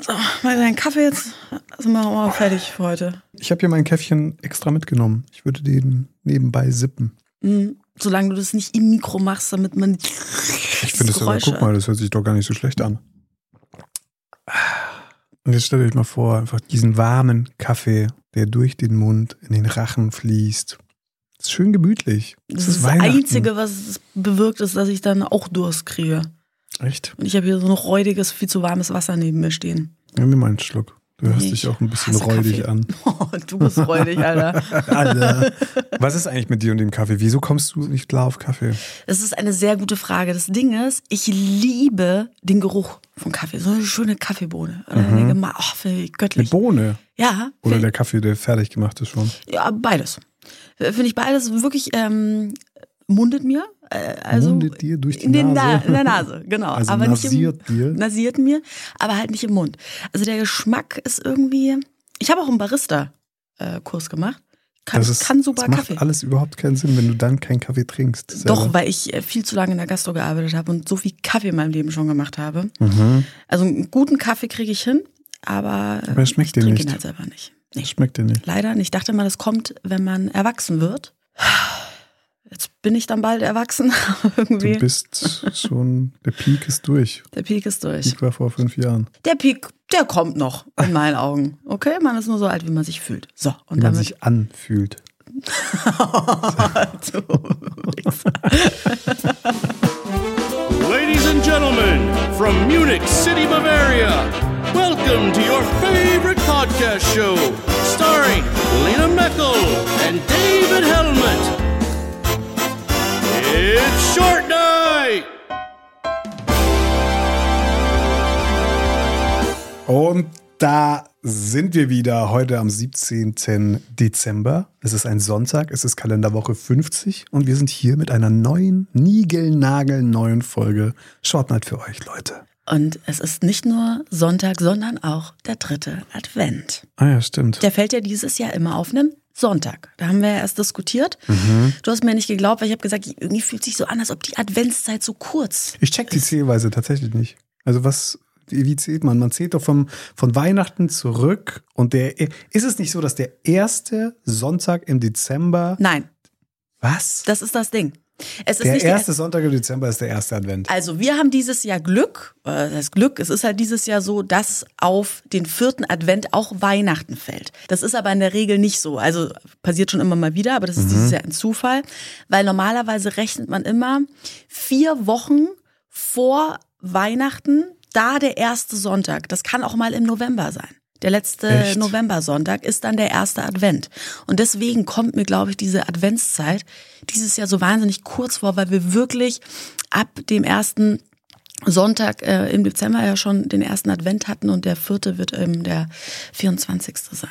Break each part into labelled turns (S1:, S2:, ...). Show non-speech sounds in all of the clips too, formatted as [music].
S1: So, mal deinen Kaffee jetzt. Sind wir auch mal fertig für heute.
S2: Ich habe hier mein Käffchen extra mitgenommen. Ich würde den nebenbei sippen.
S1: Mhm. Solange du das nicht im Mikro machst, damit man.
S2: Ich finde das aber, guck mal, das hört sich doch gar nicht so schlecht an. Und jetzt stellt euch mal vor, einfach diesen warmen Kaffee, der durch den Mund in den Rachen fließt. Das ist schön gemütlich.
S1: Das, das ist das Einzige, was es bewirkt, ist, dass ich dann auch Durst kriege.
S2: Echt?
S1: Und ich habe hier so noch räudiges, viel zu warmes Wasser neben mir stehen.
S2: Nimm mir mal einen Schluck. Du hörst nee, dich auch ein bisschen räudig Kaffee. an. [laughs]
S1: Oh, du bist räudig, Alter. [laughs]
S2: Alter. Was ist eigentlich mit dir und dem Kaffee? Wieso kommst du nicht klar auf Kaffee?
S1: Das ist eine sehr gute Frage. Das Ding ist, ich liebe den Geruch von Kaffee. So eine schöne Kaffeebohne. Mhm. Oh, göttlich.
S2: Eine Bohne?
S1: Ja.
S2: Oder der Kaffee, der fertig gemacht ist schon?
S1: Ja, beides. Finde ich beides wirklich ähm, mundet mir. Äh, also
S2: mundet dir durch die
S1: in
S2: Nase?
S1: Na in der Nase, genau.
S2: Also
S1: aber
S2: nasiert
S1: nicht
S2: im,
S1: dir? Nasiert mir, aber halt nicht im Mund. Also der Geschmack ist irgendwie... Ich habe auch einen Barista-Kurs gemacht. Kann,
S2: das ist,
S1: kann super
S2: das macht
S1: Kaffee.
S2: alles überhaupt keinen Sinn, wenn du dann keinen Kaffee trinkst. Selber.
S1: Doch, weil ich äh, viel zu lange in der Gastro gearbeitet habe und so viel Kaffee in meinem Leben schon gemacht habe.
S2: Mhm.
S1: Also einen guten Kaffee kriege ich hin, aber,
S2: aber es schmeckt
S1: ich trinke
S2: nicht.
S1: ihn halt selber nicht. Nee.
S2: Schmeckt dir nicht.
S1: Leider nicht. Ich dachte mal, das kommt, wenn man erwachsen wird. Jetzt bin ich dann bald erwachsen. [laughs] irgendwie.
S2: Du bist schon, der Peak ist durch.
S1: Der Peak ist durch.
S2: Peak war vor fünf Jahren.
S1: Der Peak, der kommt noch, in meinen Augen. Okay, man ist nur so alt, wie man sich fühlt. So, und
S2: Wie man sich anfühlt. [laughs]
S1: du.
S3: Ladies and gentlemen, from Munich City, Bavaria, welcome to your favorite podcast show, starring Lena Meckel and David Helmet. It's Short Night!
S2: Und da sind wir wieder heute am 17. Dezember. Es ist ein Sonntag, es ist Kalenderwoche 50 und wir sind hier mit einer neuen, niegelnagelneuen Folge Short Night für euch, Leute.
S1: Und es ist nicht nur Sonntag, sondern auch der dritte Advent.
S2: Ah ja, stimmt.
S1: Der fällt ja dieses Jahr immer auf einen Sonntag. Da haben wir ja erst diskutiert.
S2: Mhm.
S1: Du hast mir nicht geglaubt, weil ich habe gesagt, irgendwie fühlt sich so an, als ob die Adventszeit so kurz.
S2: Ich check die Zählweise tatsächlich nicht. Also was, wie, wie zählt man? Man zählt doch vom, von Weihnachten zurück und der, ist es nicht so, dass der erste Sonntag im Dezember,
S1: Nein,
S2: was?
S1: das ist das Ding. Es ist
S2: Der erste Sonntag im Dezember ist der erste Advent.
S1: Also wir haben dieses Jahr Glück, äh, das Glück, es ist halt dieses Jahr so, dass auf den vierten Advent auch Weihnachten fällt. Das ist aber in der Regel nicht so. Also passiert schon immer mal wieder, aber das ist dieses Jahr ein Zufall, weil normalerweise rechnet man immer vier Wochen vor Weihnachten, da der erste Sonntag. Das kann auch mal im November sein. Der letzte
S2: Echt?
S1: Novembersonntag ist dann der erste Advent. Und deswegen kommt mir, glaube ich, diese Adventszeit dieses Jahr so wahnsinnig kurz vor, weil wir wirklich ab dem ersten Sonntag äh, im Dezember ja schon den ersten Advent hatten und der vierte wird ähm, der 24. sein.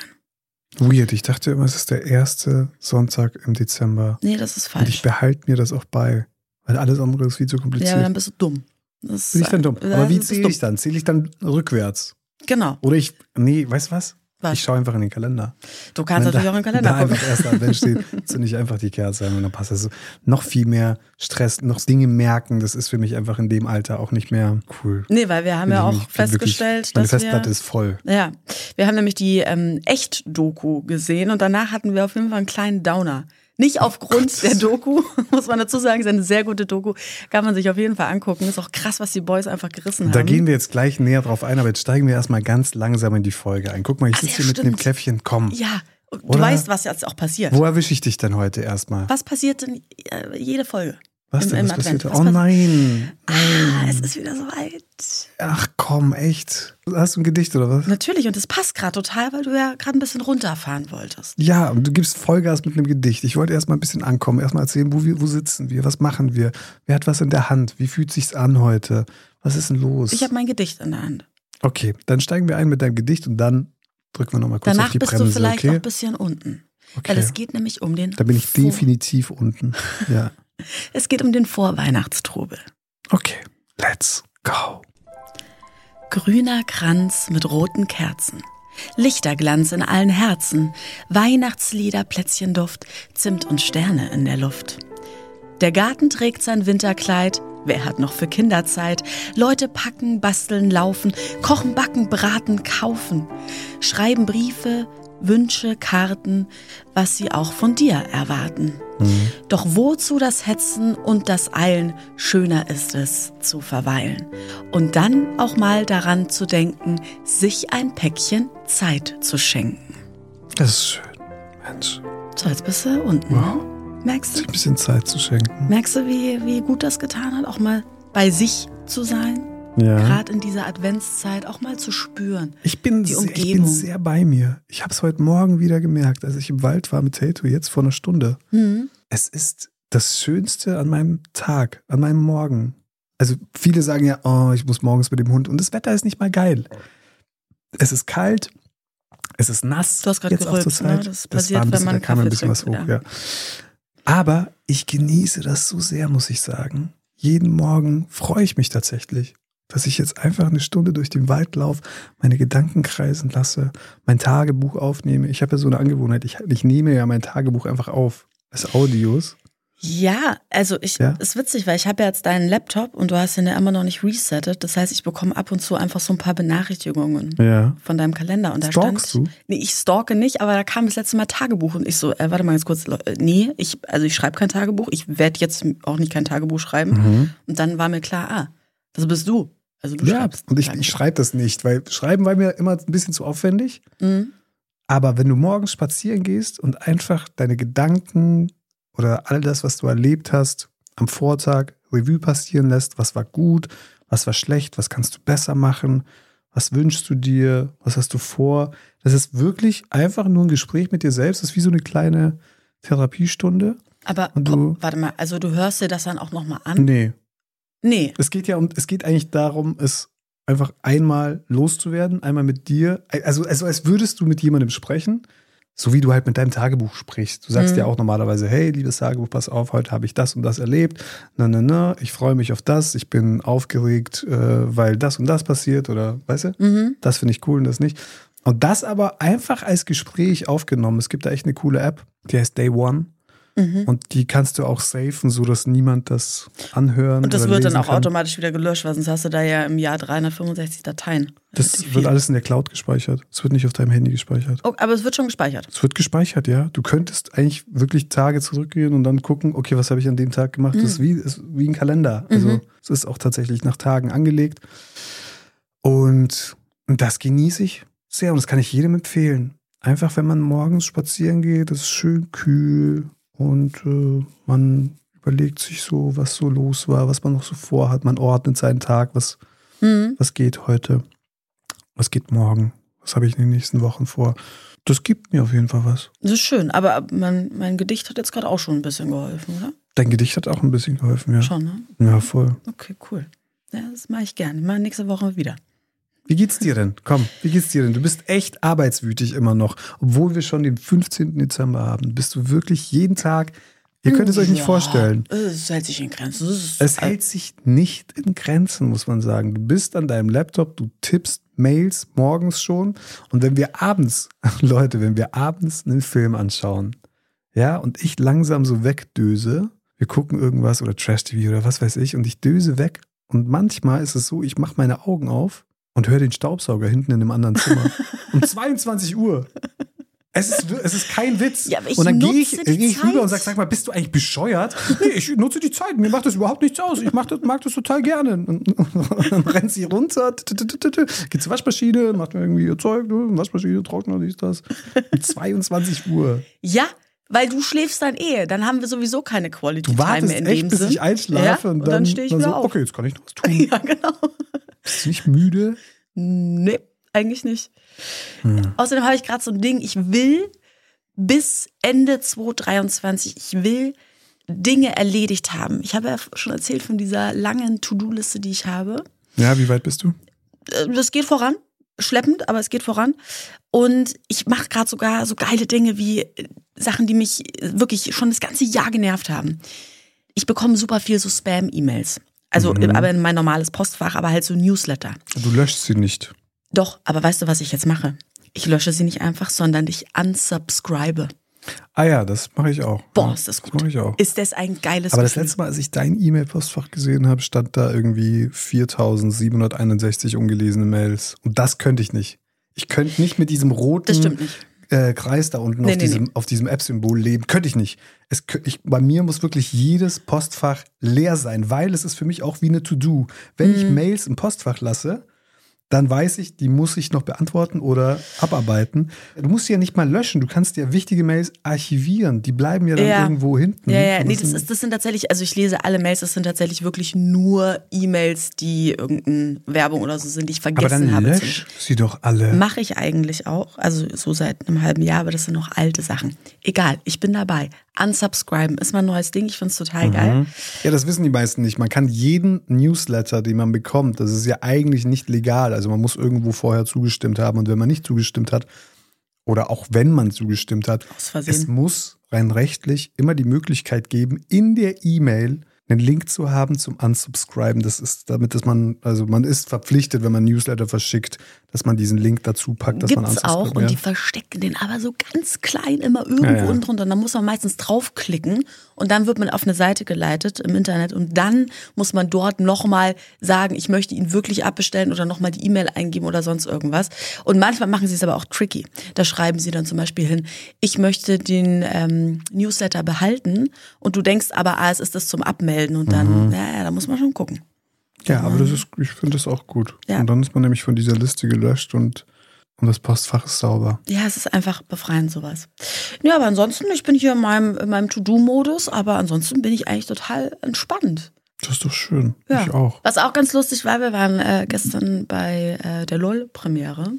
S2: Weird, ich dachte immer, es ist der erste Sonntag im Dezember.
S1: Nee, das ist
S2: Und ich
S1: falsch.
S2: behalte mir das auch bei. Weil alles andere ist viel zu
S1: Ja,
S2: kompliziert.
S1: dann bist du dumm. Das
S2: Bin ich dann dumm? Aber wie
S1: das ist
S2: zähle ich dann? Zähle ich dann rückwärts?
S1: Genau.
S2: Oder ich, nee, weißt du was?
S1: Was?
S2: Ich schaue einfach in den Kalender.
S1: Du kannst
S2: Wenn
S1: natürlich
S2: da,
S1: auch im Kalender [laughs]
S2: da
S1: gucken.
S2: einfach erster Advent steht, [laughs] zünde ich einfach die Kerze ein und dann passt das so. Noch viel mehr Stress, noch Dinge merken, das ist für mich einfach in dem Alter auch nicht mehr cool.
S1: Nee, weil wir haben ja auch
S2: ich- bin
S1: festgestellt,
S2: wirklich, meine
S1: dass wir
S2: Festplatte ist voll.
S1: Ja, wir haben nämlich die ähm, Echt-Doku gesehen und danach hatten wir auf jeden Fall einen kleinen Downer. Nicht aufgrund der Doku, [laughs] muss man dazu sagen, ist eine sehr gute Doku, kann man sich auf jeden Fall angucken. Ist auch krass, was die Boys einfach gerissen
S2: Da
S1: haben.
S2: gehen wir jetzt gleich näher drauf ein, aber jetzt steigen wir erstmal ganz langsam in die Folge ein. Guck mal, ich
S1: Ach,
S2: sitze hier mit dem
S1: stimmt.
S2: Käffchen. Komm,
S1: ja, du
S2: Oder-
S1: weißt, was jetzt auch passiert.
S2: wo erwische ich dich denn heute erstmal?
S1: Was passiert denn äh, jede Folge?
S2: Was
S1: im-
S2: denn?
S1: im
S2: Was passiert?
S1: Advent?
S2: Oh
S1: Was
S2: nein.
S1: Ah, es ist wieder soweit.
S2: Ach komm, echt? Hast du ein Gedicht oder was?
S1: Natürlich, und das passt gerade total, weil du ja gerade ein bisschen runterfahren wolltest.
S2: Ja, und du gibst Vollgas mit einem Gedicht. Ich wollte erstmal ein bisschen ankommen, erstmal erzählen, wo, wir, wo sitzen wir, was machen wir, wer hat was in der Hand, wie fühlt sich's an heute, was ist denn los?
S1: Ich habe mein Gedicht in der Hand.
S2: okay, dann steigen wir ein mit deinem Gedicht und dann drücken wir nochmal kurz auf
S1: Danach
S2: die
S1: bist
S2: Bremse,
S1: du vielleicht noch
S2: okay?
S1: ein bisschen unten.
S2: Okay.
S1: Weil es geht nämlich um den.
S2: Da bin ich definitiv unten. Ja. [laughs]
S1: Es geht um den Vorweihnachtstrubel.
S2: Okay, let's go.
S1: Grüner Kranz mit roten Kerzen. Lichterglanz in allen Herzen. Weihnachtslieder, Plätzchenduft, Zimt und Sterne in der Luft. Der Garten trägt sein Winterkleid. Wer hat noch für Kinderzeit? Leute packen, basteln, laufen, kochen, backen, braten, kaufen, schreiben Briefe, Wünsche, Karten, was sie auch von dir erwarten. Doch wozu das Hetzen und das Eilen? Schöner ist es zu verweilen. Und dann auch mal daran zu denken, sich ein Päckchen Zeit zu schenken.
S2: Das ist schön. Mensch,
S1: So, jetzt bist du unten. Ne? Merkst du?
S2: sich ein bisschen Zeit zu schenken.
S1: Merkst du, wie, wie gut das getan hat, auch mal bei sich zu sein?
S2: Ja.
S1: Gerade in dieser Adventszeit auch mal zu spüren.
S2: Ich bin,
S1: Die
S2: sehr, ich bin
S1: Umgebung.
S2: sehr bei mir. Ich habe es heute Morgen wieder gemerkt, als ich im Wald war mit Tato, jetzt vor einer Stunde.
S1: Mhm.
S2: Es ist das Schönste an meinem Tag, an meinem Morgen. Also viele sagen ja, oh, ich muss morgens mit dem Hund und das Wetter ist nicht mal geil. Es ist kalt, es ist nass.
S1: Du hast gerade gerülpst, ne?
S2: Zeit.
S1: Das passiert,
S2: war ein
S1: wenn
S2: bisschen,
S1: man
S2: da kam ein bisschen was hoch,
S1: trinkt,
S2: ja. Aber ich genieße das so sehr, muss ich sagen. Jeden Morgen freue ich mich tatsächlich, dass ich jetzt einfach eine Stunde durch den Wald laufe, meine Gedanken kreisen lasse, mein Tagebuch aufnehme. Ich habe ja so eine Angewohnheit, ich, ich nehme ja mein Tagebuch einfach auf als Audios.
S1: Ja, also ich
S2: Ja?
S1: ist witzig, weil ich habe ja jetzt deinen Laptop und du hast ihn ja immer noch nicht resettet. Das heißt, ich bekomme ab und zu einfach so ein paar Benachrichtigungen
S2: Ja.
S1: von deinem Kalender und da
S2: Stalkst
S1: stand
S2: du?
S1: Nee, ich stalke nicht, aber da kam das letzte Mal Tagebuch und ich so, äh, warte mal ganz kurz, äh, nee, ich also ich schreibe kein Tagebuch, ich werde jetzt auch nicht kein Tagebuch schreiben
S2: Mhm.
S1: und dann war mir klar, ah, das bist du. Also du
S2: Ja,
S1: schreibst.
S2: und ich, ich schreibe das nicht, weil Schreiben war mir immer ein bisschen zu aufwendig.
S1: Mhm.
S2: Aber wenn du morgens spazieren gehst und einfach deine Gedanken oder all das, was du erlebt hast, am Vortag Revue passieren lässt, was war gut, was war schlecht, was kannst du besser machen, was wünschst du dir, was hast du vor, das ist wirklich einfach nur ein Gespräch mit dir selbst, das ist wie so eine kleine Therapiestunde.
S1: Aber
S2: du-
S1: warte mal, also du hörst dir das dann auch nochmal an?
S2: Nee,
S1: Nee.
S2: Es geht ja um, es geht eigentlich darum, es einfach einmal loszuwerden, einmal mit dir. Also, also als würdest du mit jemandem sprechen, so wie du halt mit deinem Tagebuch sprichst. Du sagst
S1: Mhm.
S2: ja auch normalerweise, hey, liebes Tagebuch, pass auf, heute habe ich das und das erlebt. Na, na, na, ich freue mich auf das, ich bin aufgeregt, äh, weil das und das passiert oder, weißt du?
S1: Mhm.
S2: Das finde ich cool und das nicht. Und das aber einfach als Gespräch aufgenommen. Es gibt da echt eine coole App, die heißt Day One.
S1: Mhm.
S2: Und die kannst du auch safen, so dass niemand das anhören
S1: Und das wird dann auch
S2: kann.
S1: automatisch wieder gelöscht, weil sonst hast du da ja im Jahr 365 Dateien.
S2: Das wird alles in der Cloud gespeichert. Es wird nicht auf deinem Handy gespeichert.
S1: Oh, aber es wird schon gespeichert.
S2: Es wird gespeichert, ja. Du könntest eigentlich wirklich Tage zurückgehen und dann gucken, okay, was habe ich an dem Tag gemacht? Das ist wie, ist wie ein Kalender. Also
S1: Mhm.
S2: es ist auch tatsächlich nach Tagen angelegt. Und das genieße ich sehr und das kann ich jedem empfehlen. Einfach, wenn man morgens spazieren geht, es ist schön kühl und äh, man überlegt sich so, was so los war, was man noch so vorhat. Man ordnet seinen Tag, was,
S1: Mhm.
S2: was geht heute, was geht morgen, was habe ich in den nächsten Wochen vor. Das gibt mir auf jeden Fall was.
S1: Das ist schön, aber mein, mein Gedicht hat jetzt gerade auch schon ein bisschen geholfen, oder?
S2: Dein Gedicht hat auch ein bisschen geholfen, ja.
S1: Schon, ne?
S2: Ja, voll.
S1: Okay, cool. Ja, das mache ich gerne. Mache nächste Woche wieder.
S2: Wie geht's dir denn? Komm, wie geht's dir denn? Du bist echt arbeitswütig immer noch. Obwohl wir schon den 15. Dezember haben, bist du wirklich jeden Tag. Ihr könnt es euch nicht
S1: Ja,
S2: vorstellen.
S1: Es hält sich in Grenzen. Ist,
S2: Es hält sich nicht in Grenzen, muss man sagen. Du bist an deinem Laptop, du tippst Mails morgens schon. Und wenn wir abends, [laughs] Leute, wenn wir abends einen Film anschauen, ja, und ich langsam so wegdöse, wir gucken irgendwas oder Trash-TV oder was weiß ich, und ich döse weg. Und manchmal ist es so, ich mache meine Augen auf und höre den Staubsauger hinten in einem anderen Zimmer. [laughs] um 22 Uhr. Es ist, es ist kein Witz.
S1: Ja,
S2: und dann gehe ich, geh ich rüber und
S1: Zeit.
S2: sag, sag mal, bist du eigentlich bescheuert? Nee, ich nutze die Zeit. Mir macht das überhaupt nichts aus. Ich das, mag das total gerne. Und, und dann rennt sie runter, geht zur Waschmaschine, macht mir irgendwie ihr Zeug, ne? Waschmaschine, Trockner, dies, das. Um 22 Uhr.
S1: ja, weil du schläfst dann eh. Dann haben wir sowieso keine Quality
S2: Du
S1: Time
S2: wartest
S1: mehr in
S2: echt,
S1: dem
S2: bis
S1: Sinn.
S2: ich einschlafe
S1: ja,
S2: und dann,
S1: stehe ich
S2: dann
S1: wieder
S2: so,
S1: auf.
S2: okay, jetzt kann ich noch was [laughs] tun.
S1: Ja, genau.
S2: Bist du nicht müde?
S1: Nee, eigentlich nicht.
S2: Hm.
S1: Außerdem habe ich gerade so ein Ding, ich will bis Ende 2023, ich will Dinge erledigt haben. Ich habe ja schon erzählt von dieser langen To-Do-Liste, die ich habe.
S2: Ja, wie weit bist du?
S1: Äh, Das geht voran, schleppend, aber es geht voran. Und ich mache gerade sogar so geile Dinge wie äh, Sachen, die mich wirklich schon das ganze Jahr genervt haben. Ich bekomme super viel so Spam-E-Mails. Also,
S2: Mhm.
S1: aber in mein normales Postfach, aber halt so Newsletter.
S2: Du löschst sie nicht.
S1: Doch, aber weißt du, was ich jetzt mache? Ich lösche sie nicht einfach, sondern ich unsubscribe.
S2: Ah ja, das mache ich auch.
S1: Boah, ist das gut.
S2: mache ich auch.
S1: Ist das ein geiles
S2: Aber das
S1: Gefühl.
S2: letzte Mal, als ich dein E-Mail-Postfach gesehen habe, stand da irgendwie 4761 ungelesene Mails. Und das könnte ich nicht. Ich könnte nicht mit diesem roten
S1: Das stimmt nicht.
S2: Äh, Kreis da unten
S1: Nee,
S2: auf,
S1: nee,
S2: diesem,
S1: nee.
S2: auf diesem App-Symbol leben. Könnte ich nicht. Es, ich, bei mir muss wirklich jedes Postfach leer sein, weil es ist für mich auch wie eine To-Do. Wenn
S1: Mhm.
S2: ich Mails im Postfach lasse, dann weiß ich, die muss ich noch beantworten oder abarbeiten. Du musst sie ja nicht mal löschen. Du kannst ja wichtige Mails archivieren. Die bleiben ja dann
S1: Ja.
S2: irgendwo hinten.
S1: Ja, ja,
S2: Und
S1: nee,
S2: das
S1: das,
S2: sind-
S1: ist, das sind tatsächlich, also ich lese alle Mails, das sind tatsächlich wirklich nur E-Mails, die irgendeine Werbung oder so sind, die ich
S2: aber
S1: vergessen
S2: dann
S1: habe.
S2: lösch sie doch alle.
S1: Mache ich eigentlich auch, also so seit einem halben Jahr, aber das sind noch alte Sachen. Egal, ich bin dabei. Unsubscriben ist mein neues Ding, ich finde es total geil.
S2: Ja, das wissen die meisten nicht. Man kann jeden Newsletter, den man bekommt, das ist ja eigentlich nicht legal. Also man muss irgendwo vorher zugestimmt haben. Und wenn man nicht zugestimmt hat, oder auch wenn man zugestimmt hat, es muss rein rechtlich immer die Möglichkeit geben, in der E-Mail einen Link zu haben zum Unsubscriben. Das ist damit, dass man, also man ist verpflichtet, wenn man Newsletter verschickt, dass man diesen Link dazu packt, dass man
S1: Gibt's auch
S2: unsubscriben.
S1: und die
S2: ja.
S1: verstecken den aber so ganz klein immer irgendwo
S2: Ja, ja.
S1: unten drunter. Und dann muss man meistens draufklicken und dann wird man auf eine Seite geleitet im Internet und dann muss man dort nochmal sagen, ich möchte ihn wirklich abbestellen oder nochmal die E-Mail eingeben oder sonst irgendwas. Und manchmal machen sie es aber auch tricky. Da schreiben sie dann zum Beispiel hin, ich möchte den ähm, Newsletter behalten und du denkst aber, ah, es ist das zum Abmelden und
S2: Mhm.
S1: dann, ja, ja, da muss man schon gucken.
S2: Ja, aber das ist, ich finde das auch gut.
S1: Ja.
S2: Und dann ist man nämlich von dieser Liste gelöscht und, und das Postfach ist sauber.
S1: Ja, es ist einfach befreiend sowas. Ja, aber ansonsten, ich bin hier in meinem, in meinem To-Do-Modus, aber ansonsten bin ich eigentlich total entspannt.
S2: Das ist doch schön.
S1: Ja.
S2: Ich auch.
S1: Was auch ganz lustig war, wir waren äh, gestern bei äh, der LOL-Premiere.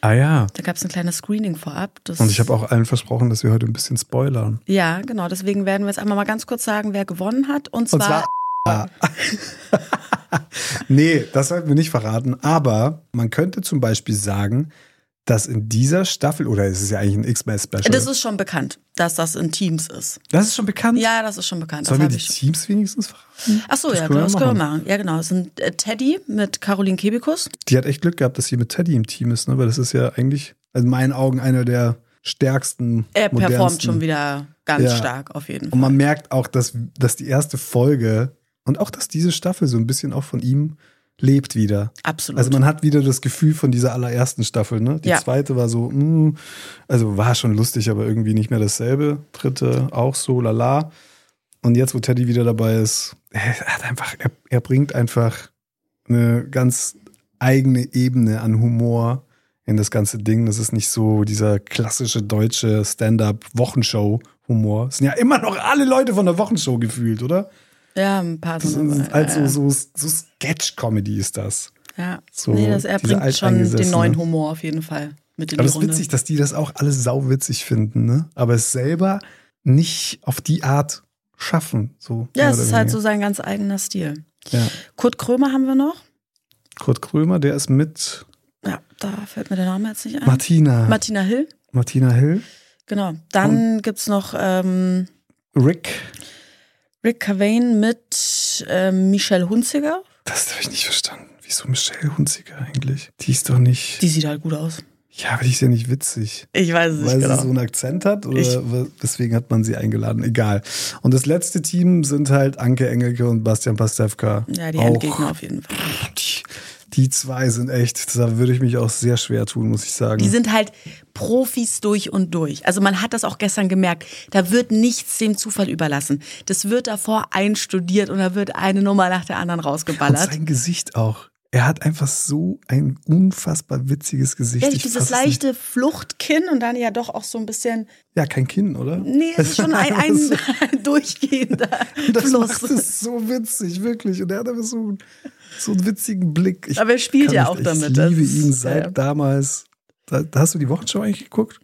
S2: Ah ja.
S1: Da gab es ein kleines Screening vorab. Das,
S2: Und ich habe auch allen versprochen, dass wir heute ein bisschen spoilern.
S1: Ja, genau. Deswegen werden wir jetzt einmal mal ganz kurz sagen, wer gewonnen hat. Und
S2: Und
S1: zwar,
S2: zwar. [laughs] nee, das sollten wir nicht verraten. Aber man könnte zum Beispiel sagen, dass in dieser Staffel, oder es ist ja eigentlich ein X-Men-Special.
S1: das ist schon bekannt, dass das in Teams ist.
S2: das ist schon bekannt.
S1: Ja, das ist schon bekannt.
S2: Sollen
S1: das
S2: wir die. Teams wenigstens verraten?
S1: Ach so,
S2: Das
S1: ja,
S2: können
S1: das können wir
S2: machen.
S1: Ja, genau. Das sind äh, Teddy mit Caroline Kebekus.
S2: Die hat echt Glück gehabt, dass sie mit Teddy im Team ist, ne? Weil das ist ja eigentlich, also in meinen Augen, einer der stärksten.
S1: Er performt schon wieder ganz
S2: Ja.
S1: stark, auf jeden
S2: Und
S1: Fall.
S2: man merkt auch, dass, dass die erste Folge und auch, dass diese Staffel so ein bisschen auch von ihm lebt wieder.
S1: Absolut.
S2: Also man hat wieder das Gefühl von dieser allerersten Staffel, ne? Die
S1: Ja.
S2: zweite war so, mh, also war schon lustig, aber irgendwie nicht mehr dasselbe. Dritte auch so, lala. Und jetzt, wo Teddy wieder dabei ist, er hat einfach, er, er bringt einfach eine ganz eigene Ebene an Humor in das ganze Ding. Das ist nicht so dieser klassische deutsche Stand-up-Wochenshow-Humor. Es sind ja immer noch alle Leute von der Wochenshow gefühlt, oder?
S1: Ja, ein paar
S2: halt
S1: äh,
S2: so, so, so Sketch-Comedy ist das.
S1: Ja,
S2: so
S1: nee, das, er bringt schon den neuen Humor auf jeden Fall mit in
S2: Aber es ist witzig, dass die das auch alles sauwitzig finden, ne? Aber es selber nicht auf die Art schaffen. So,
S1: ja, es ist halt so sein ganz eigener Stil.
S2: Ja.
S1: Kurt Krömer haben wir noch.
S2: Kurt Krömer, der ist mit
S1: Ja, da fällt mir der Name jetzt nicht ein.
S2: Martina.
S1: Martina Hill.
S2: Martina Hill.
S1: Genau. Dann gibt's noch ähm,
S2: Rick.
S1: Rick Cavane mit ähm, Michelle Hunziger.
S2: Das habe ich nicht verstanden. Wieso Michelle Hunziker eigentlich? Die ist doch nicht.
S1: Die sieht halt gut aus.
S2: ja, aber die ist ja nicht witzig.
S1: Ich weiß es
S2: Weil
S1: nicht genau.
S2: sie so einen Akzent hat oder
S1: Ich-
S2: deswegen hat man sie eingeladen? Egal. Und das letzte Team sind halt Anke Engelke und Bastian Pastewka.
S1: ja, die
S2: Auch
S1: Endgegner auf jeden Fall.
S2: Die, die zwei sind echt, da würde ich mich auch sehr schwer tun, muss ich sagen.
S1: Die sind halt Profis durch und durch. Also man hat das auch gestern gemerkt. Da wird nichts dem Zufall überlassen. Das wird davor einstudiert und da wird eine Nummer nach der anderen
S2: und
S1: rausgeballert.
S2: sein Gesicht auch. Er hat einfach so ein unfassbar witziges Gesicht. Ich
S1: dieses
S2: es nicht.
S1: leichte Fluchtkinn und dann ja doch auch so ein bisschen.
S2: Ja, kein Kinn, oder?
S1: Nee, es ist schon ein, [laughs] ein, durchgehender
S2: Das
S1: Fluss.
S2: macht es so witzig, wirklich. Und er hat einfach so, so einen witzigen Blick. Ich
S1: Aber er spielt ja auch damit.
S2: Ich liebe ihn seit
S1: ja.
S2: damals. Da, da hast du die Wochenshow eigentlich geguckt?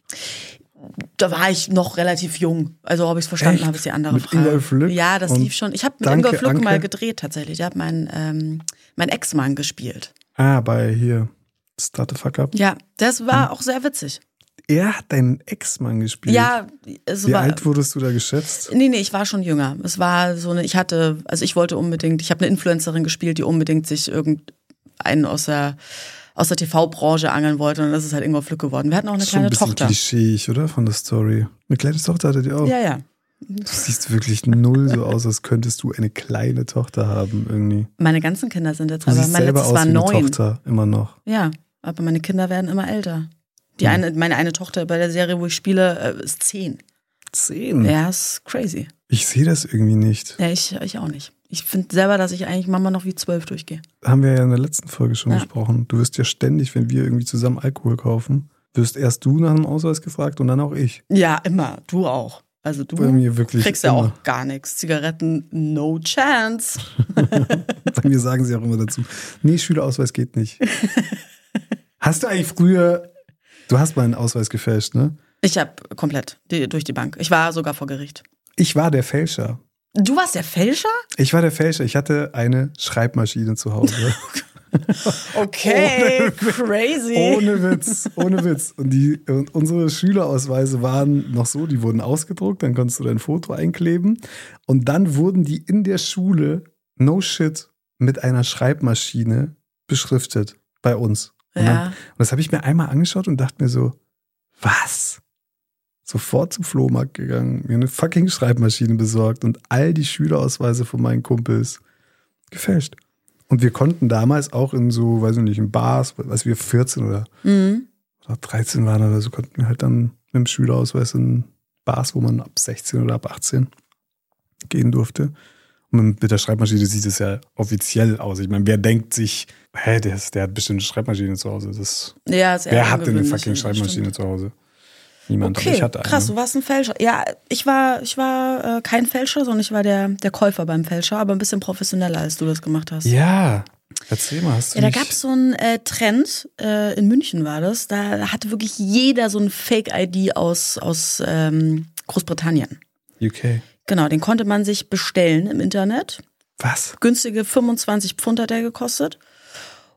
S1: Da war ich noch relativ jung. Also ob ich es verstanden habe, ist die andere
S2: Mit
S1: Frage.
S2: Ingolf Lück
S1: Ja, das lief schon. Ich habe mit
S2: Danke,
S1: Ingolf Lück
S2: Anke.
S1: mal gedreht tatsächlich. Der hat meinen ähm, mein Ex-Mann gespielt.
S2: Ah, bei hier. Start the Fuck Up.
S1: Ja, das war
S2: Hm.
S1: auch sehr witzig.
S2: Er hat deinen Ex-Mann gespielt.
S1: Ja, es
S2: Wie
S1: war.
S2: alt wurdest du da geschätzt?
S1: Nee, nee, ich war schon jünger. Es war so eine, ich hatte, also ich wollte unbedingt, ich habe eine Influencerin gespielt, die unbedingt sich irgendeinen aus der aus der TV-Branche angeln wollte und das ist halt Ingolf Lück geworden. Wir hatten auch eine
S2: Schon
S1: kleine
S2: ein bisschen
S1: Tochter.
S2: klischeeig, oder? Von der Story. Eine kleine Tochter hattet ihr auch.
S1: Ja, ja.
S2: Du siehst wirklich null so aus, als könntest du eine kleine Tochter haben irgendwie.
S1: Meine ganzen Kinder sind jetzt,
S2: Du
S1: aber mein letztes
S2: aus
S1: war
S2: wie
S1: neun.
S2: Tochter, immer noch.
S1: Ja, aber meine Kinder werden immer älter. Die
S2: Hm.
S1: eine, meine eine Tochter bei der Serie, wo ich spiele, äh, ist zehn.
S2: Zehn.
S1: Ja, ist crazy.
S2: Ich sehe das irgendwie nicht.
S1: Ja, ich, ich auch nicht. Ich finde selber, dass ich eigentlich Mama noch wie zwölf durchgehe.
S2: Haben wir ja in der letzten Folge schon
S1: Ja.
S2: besprochen. Du wirst ja ständig, wenn wir irgendwie zusammen Alkohol kaufen, wirst erst du nach einem Ausweis gefragt und dann auch ich.
S1: Ja, immer. Du auch. Also du
S2: Bei mir wirklich
S1: kriegst ja
S2: immer.
S1: auch gar nichts. Zigaretten, no chance. [laughs]
S2: Bei mir sagen sie auch immer dazu, nee, Schülerausweis geht nicht. [laughs] hast du eigentlich früher, du hast meinen Ausweis gefälscht, ne?
S1: Ich habe komplett die, durch die Bank. Ich war sogar vor Gericht.
S2: Ich war der Fälscher.
S1: Du warst der Fälscher?
S2: Ich war der Fälscher. Ich hatte eine Schreibmaschine zu Hause. [laughs]
S1: Okay, crazy.
S2: ohne Witz, ohne Witz. Und, die, und unsere Schülerausweise waren noch so, die wurden ausgedruckt, dann konntest du dein Foto einkleben. Und dann wurden die in der Schule, no shit, mit einer Schreibmaschine beschriftet bei uns. Und,
S1: Ja.
S2: dann, und das habe ich mir einmal angeschaut und dachte mir so, was? Sofort zum Flohmarkt gegangen, mir eine fucking Schreibmaschine besorgt und all die Schülerausweise von meinen Kumpels gefälscht. Und wir konnten damals auch in so, weiß ich nicht, in Bars, als wir 14 oder,
S1: Mhm.
S2: oder 13 waren oder so, konnten wir halt dann mit dem Schülerausweis in Bars, wo man ab 16 oder ab 18 gehen durfte. Und mit der Schreibmaschine sieht es ja offiziell aus. Ich meine, wer denkt sich, hä, der, der hat bestimmt eine Schreibmaschine zu Hause. Das,
S1: Ja, ist eher
S2: wer hat denn eine fucking Schreibmaschine
S1: stimmt.
S2: zu Hause? Niemand, aber
S1: Okay,
S2: ich hatte eine.
S1: krass, du warst ein Fälscher. Ja, ich war, ich war äh, kein Fälscher, sondern ich war der, der Käufer beim Fälscher, aber ein bisschen professioneller, als du das gemacht hast.
S2: Ja, erzähl mal, hast du
S1: Ja, da gab es so einen äh, Trend, äh, in München war das, da hatte wirklich jeder so ein Fake-ID aus, aus ähm, Großbritannien.
S2: UK.
S1: Genau, den konnte man sich bestellen im Internet.
S2: Was?
S1: Günstige 25 Pfund hat der gekostet.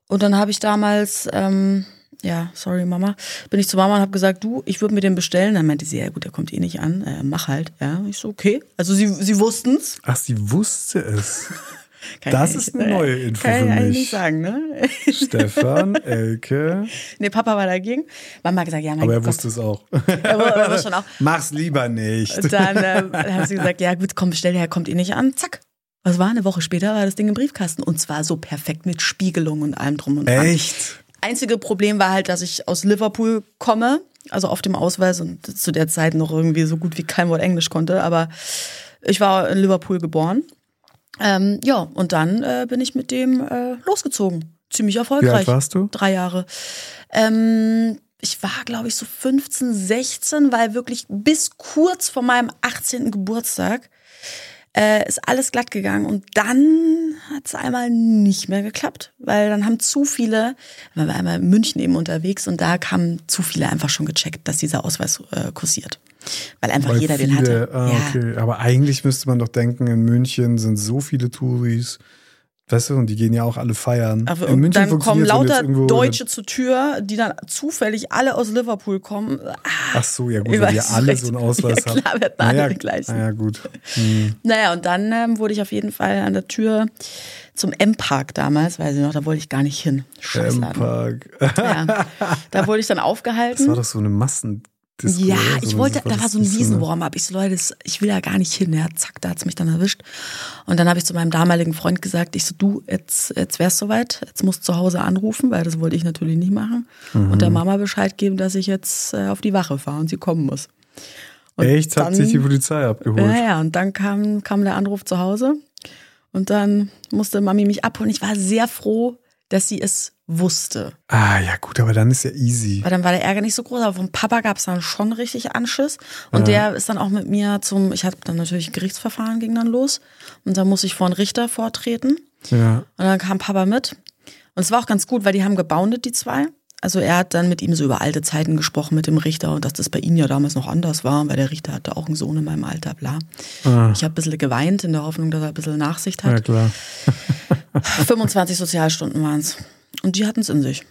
S1: Und dann habe ich damals, ähm, ja, sorry Mama, bin ich zu Mama und habe gesagt, du, ich würde mir den bestellen. Dann meinte sie, ja gut, der kommt eh nicht an, äh, mach halt. Ja, ich so, okay. Also sie, sie wussten's.
S2: Ach, sie wusste es. [laughs]
S1: Kann
S2: Das
S1: ich
S2: ist eine neue [laughs] Info
S1: Kann
S2: für
S1: ich eigentlich
S2: mich.
S1: nicht sagen, ne? [laughs]
S2: Stefan, Elke.
S1: nee, Papa war dagegen. Mama hat gesagt, ja, mein
S2: Aber er
S1: Gott.
S2: wusste es auch.
S1: Er, wu- wusste schon auch. [laughs]
S2: Mach's lieber nicht.
S1: Dann ähm, dann hat sie gesagt, ja gut, komm, bestell her, kommt eh nicht an. Zack. Was war? Eine Woche später war das Ding im Briefkasten. Und zwar so perfekt mit Spiegelung und allem drum und dran.
S2: Echt?
S1: Einzige Problem war halt, dass ich aus Liverpool komme, also auf dem Ausweis und zu der Zeit noch irgendwie so gut wie kein Wort Englisch konnte, aber ich war in Liverpool geboren. Ähm, ja, und dann äh, bin ich mit dem äh, losgezogen. Ziemlich
S2: Wie
S1: erfolgreich.
S2: alt warst du?
S1: Drei Jahre. Ähm, ich war, glaube ich, so 15, 16, weil wirklich bis kurz vor meinem 18. Geburtstag äh, ist alles glatt gegangen und dann hat es einmal nicht mehr geklappt, weil dann haben zu viele, wir waren einmal in München eben unterwegs und da kamen zu viele einfach schon gecheckt, dass dieser Ausweis äh, kursiert. Weil einfach
S2: Weil
S1: jeder den
S2: viele-
S1: hatte.
S2: Ah,
S1: ja.
S2: okay. Aber eigentlich müsste man doch denken, in München sind so viele Touris. Weißt du, und die gehen ja auch alle feiern.
S1: Aber
S2: in München
S1: dann kommen lauter Deutsche zur Tür, die dann zufällig alle aus Liverpool kommen. Ah,
S2: Ach so, ja gut, wir
S1: weiß
S2: alle so einen Ausweis
S1: Ja,
S2: haben.
S1: klar, wir hatten alle
S2: naja,
S1: den gleichen.
S2: Naja, gut. Hm.
S1: Naja, und dann ähm, wurde ich auf jeden Fall an der Tür zum M-Park damals, weiß ich noch, da wollte ich gar nicht hin. Scheißladen.
S2: M-Park.
S1: Ja. Da wurde ich dann [laughs]
S2: Das war
S1: aufgehalten.
S2: doch so eine Massendisco.
S1: Ja, ich
S2: So,
S1: wollte, da war so ein Wiesenwarm-up. Ich so, Leute, das, ich will da gar nicht hin. Ja, zack, da hat's mich dann erwischt. Und dann habe ich zu meinem damaligen Freund gesagt, ich so, du, jetzt, jetzt wär's soweit, jetzt musst du zu Hause anrufen, weil das wollte ich natürlich nicht machen. Und
S2: Mhm.
S1: der Mama Bescheid geben, dass ich jetzt äh, auf die Wache fahre und sie kommen muss. Und
S2: Echt? Hat
S1: dann-
S2: sich die Polizei abgeholt?
S1: Ja, ja, und dann kam, kam der Anruf zu Hause und dann musste Mami mich abholen. Ich war sehr froh, dass sie es wusste.
S2: Ah, ja gut, aber dann ist ja easy.
S1: Weil dann war der Ärger nicht so groß, aber vom Papa gab es dann schon richtig Anschiss. Und der ist dann auch mit mir zum, ich hatte dann natürlich ein Gerichtsverfahren ging dann los. Und da musste ich vor einen Richter vortreten.
S2: Ja.
S1: Und dann kam Papa mit. Und es war auch ganz gut, weil die haben geboundet, die zwei. Also er hat dann mit ihm so über alte Zeiten gesprochen mit dem Richter und dass das bei ihnen ja damals noch anders war, weil der Richter hatte auch einen Sohn in meinem Alter, bla. Ich habe ein bisschen geweint in der Hoffnung, dass er ein bisschen Nachsicht
S2: Ah. ja,
S1: hat.
S2: klar. [laughs] [laughs]
S1: 25 Sozialstunden waren es. Und die hatten es in sich.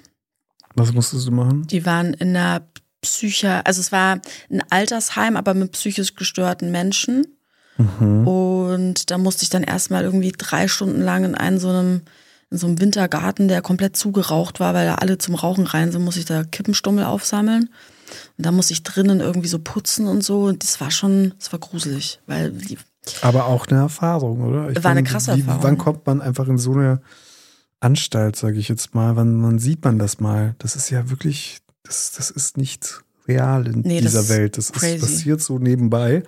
S2: Was musstest du machen?
S1: Die waren in einer Psyche, also es war ein Altersheim, aber mit psychisch gestörten Menschen. Und da musste ich dann erstmal irgendwie drei Stunden lang in einem so einem, in so einem Wintergarten, der komplett zugeraucht war, weil da alle zum Rauchen rein sind, muss ich da Kippenstummel aufsammeln. Und da muss ich drinnen irgendwie so putzen und so. Und das war schon, das war gruselig, weil die,
S2: Aber auch eine Erfahrung, oder? Ich
S1: War eine
S2: meine,
S1: krasse
S2: wie,
S1: Erfahrung.
S2: Wann kommt man einfach in so eine Anstalt, sage ich jetzt mal? Wann, wann sieht man das mal? Das ist ja wirklich, das, das ist nicht real in
S1: Nee,
S2: dieser Welt. Das ist passiert so nebenbei.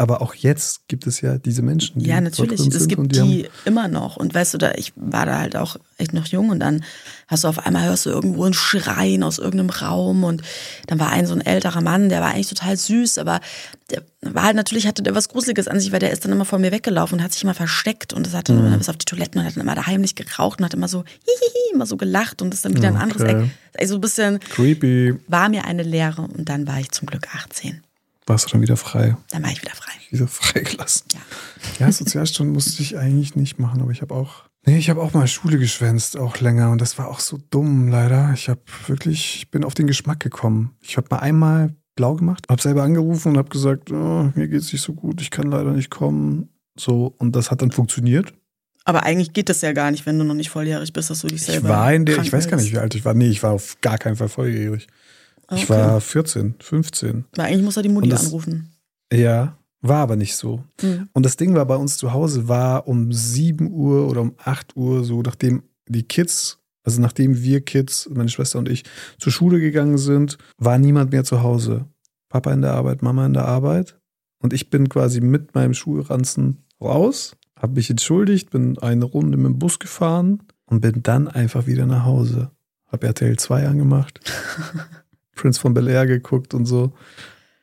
S2: Aber auch jetzt gibt es ja diese Menschen, die
S1: Ja, natürlich. Es gibt die,
S2: haben-
S1: immer noch. Und weißt du, da, ich war da halt auch echt noch jung und dann hast du auf einmal hörst du irgendwo ein Schreien aus irgendeinem Raum und dann war ein so ein älterer Mann, der war eigentlich total süß, aber der war halt natürlich, hatte der was Gruseliges an sich, weil der ist dann immer vor mir weggelaufen und hat sich immer versteckt und das hatte
S2: Mhm.
S1: dann bis auf die Toiletten und hat dann immer da heimlich geraucht und hat immer so hihihi, immer so gelacht und ist dann wieder ein anderes
S2: Okay.
S1: Eck. Also ein bisschen
S2: creepy.
S1: war mir eine Lehre und dann war ich zum Glück 18.
S2: Warst du dann wieder frei?
S1: Dann war ich wieder frei.
S2: Wieder freigelassen.
S1: Ja.
S2: Ja, Sozialstunden musste ich eigentlich nicht machen, aber ich habe auch. Nee, ich habe auch mal Schule geschwänzt, auch länger. Und das war auch so dumm, leider. Ich habe wirklich, ich bin auf den Geschmack gekommen. Ich habe mal einmal blau gemacht, habe selber angerufen und habe gesagt, oh, mir geht's nicht so gut, ich kann leider nicht kommen. So, und das hat dann funktioniert.
S1: Aber eigentlich geht das ja gar nicht, wenn du noch nicht volljährig bist, dass du dich
S2: Ich
S1: selber.
S2: war in der, ich weiß gar nicht, wie alt ich war. Nee, ich war auf gar keinen Fall volljährig. Ich
S1: Okay.
S2: war 14, 15.
S1: Weil eigentlich muss er die Mutti
S2: das-
S1: anrufen.
S2: Ja, war aber nicht so.
S1: Hm.
S2: Und das Ding war bei uns zu Hause, war um 7 Uhr oder um 8 Uhr, so nachdem die Kids, also nachdem wir Kids, meine Schwester und ich, zur Schule gegangen sind, war niemand mehr zu Hause. Papa in der Arbeit, Mama in der Arbeit. Und ich bin quasi mit meinem Schulranzen raus, habe mich entschuldigt, bin eine Runde mit dem Bus gefahren und bin dann einfach wieder nach Hause. Hab RTL 2 angemacht, [laughs] Prince von Bel Air geguckt und so.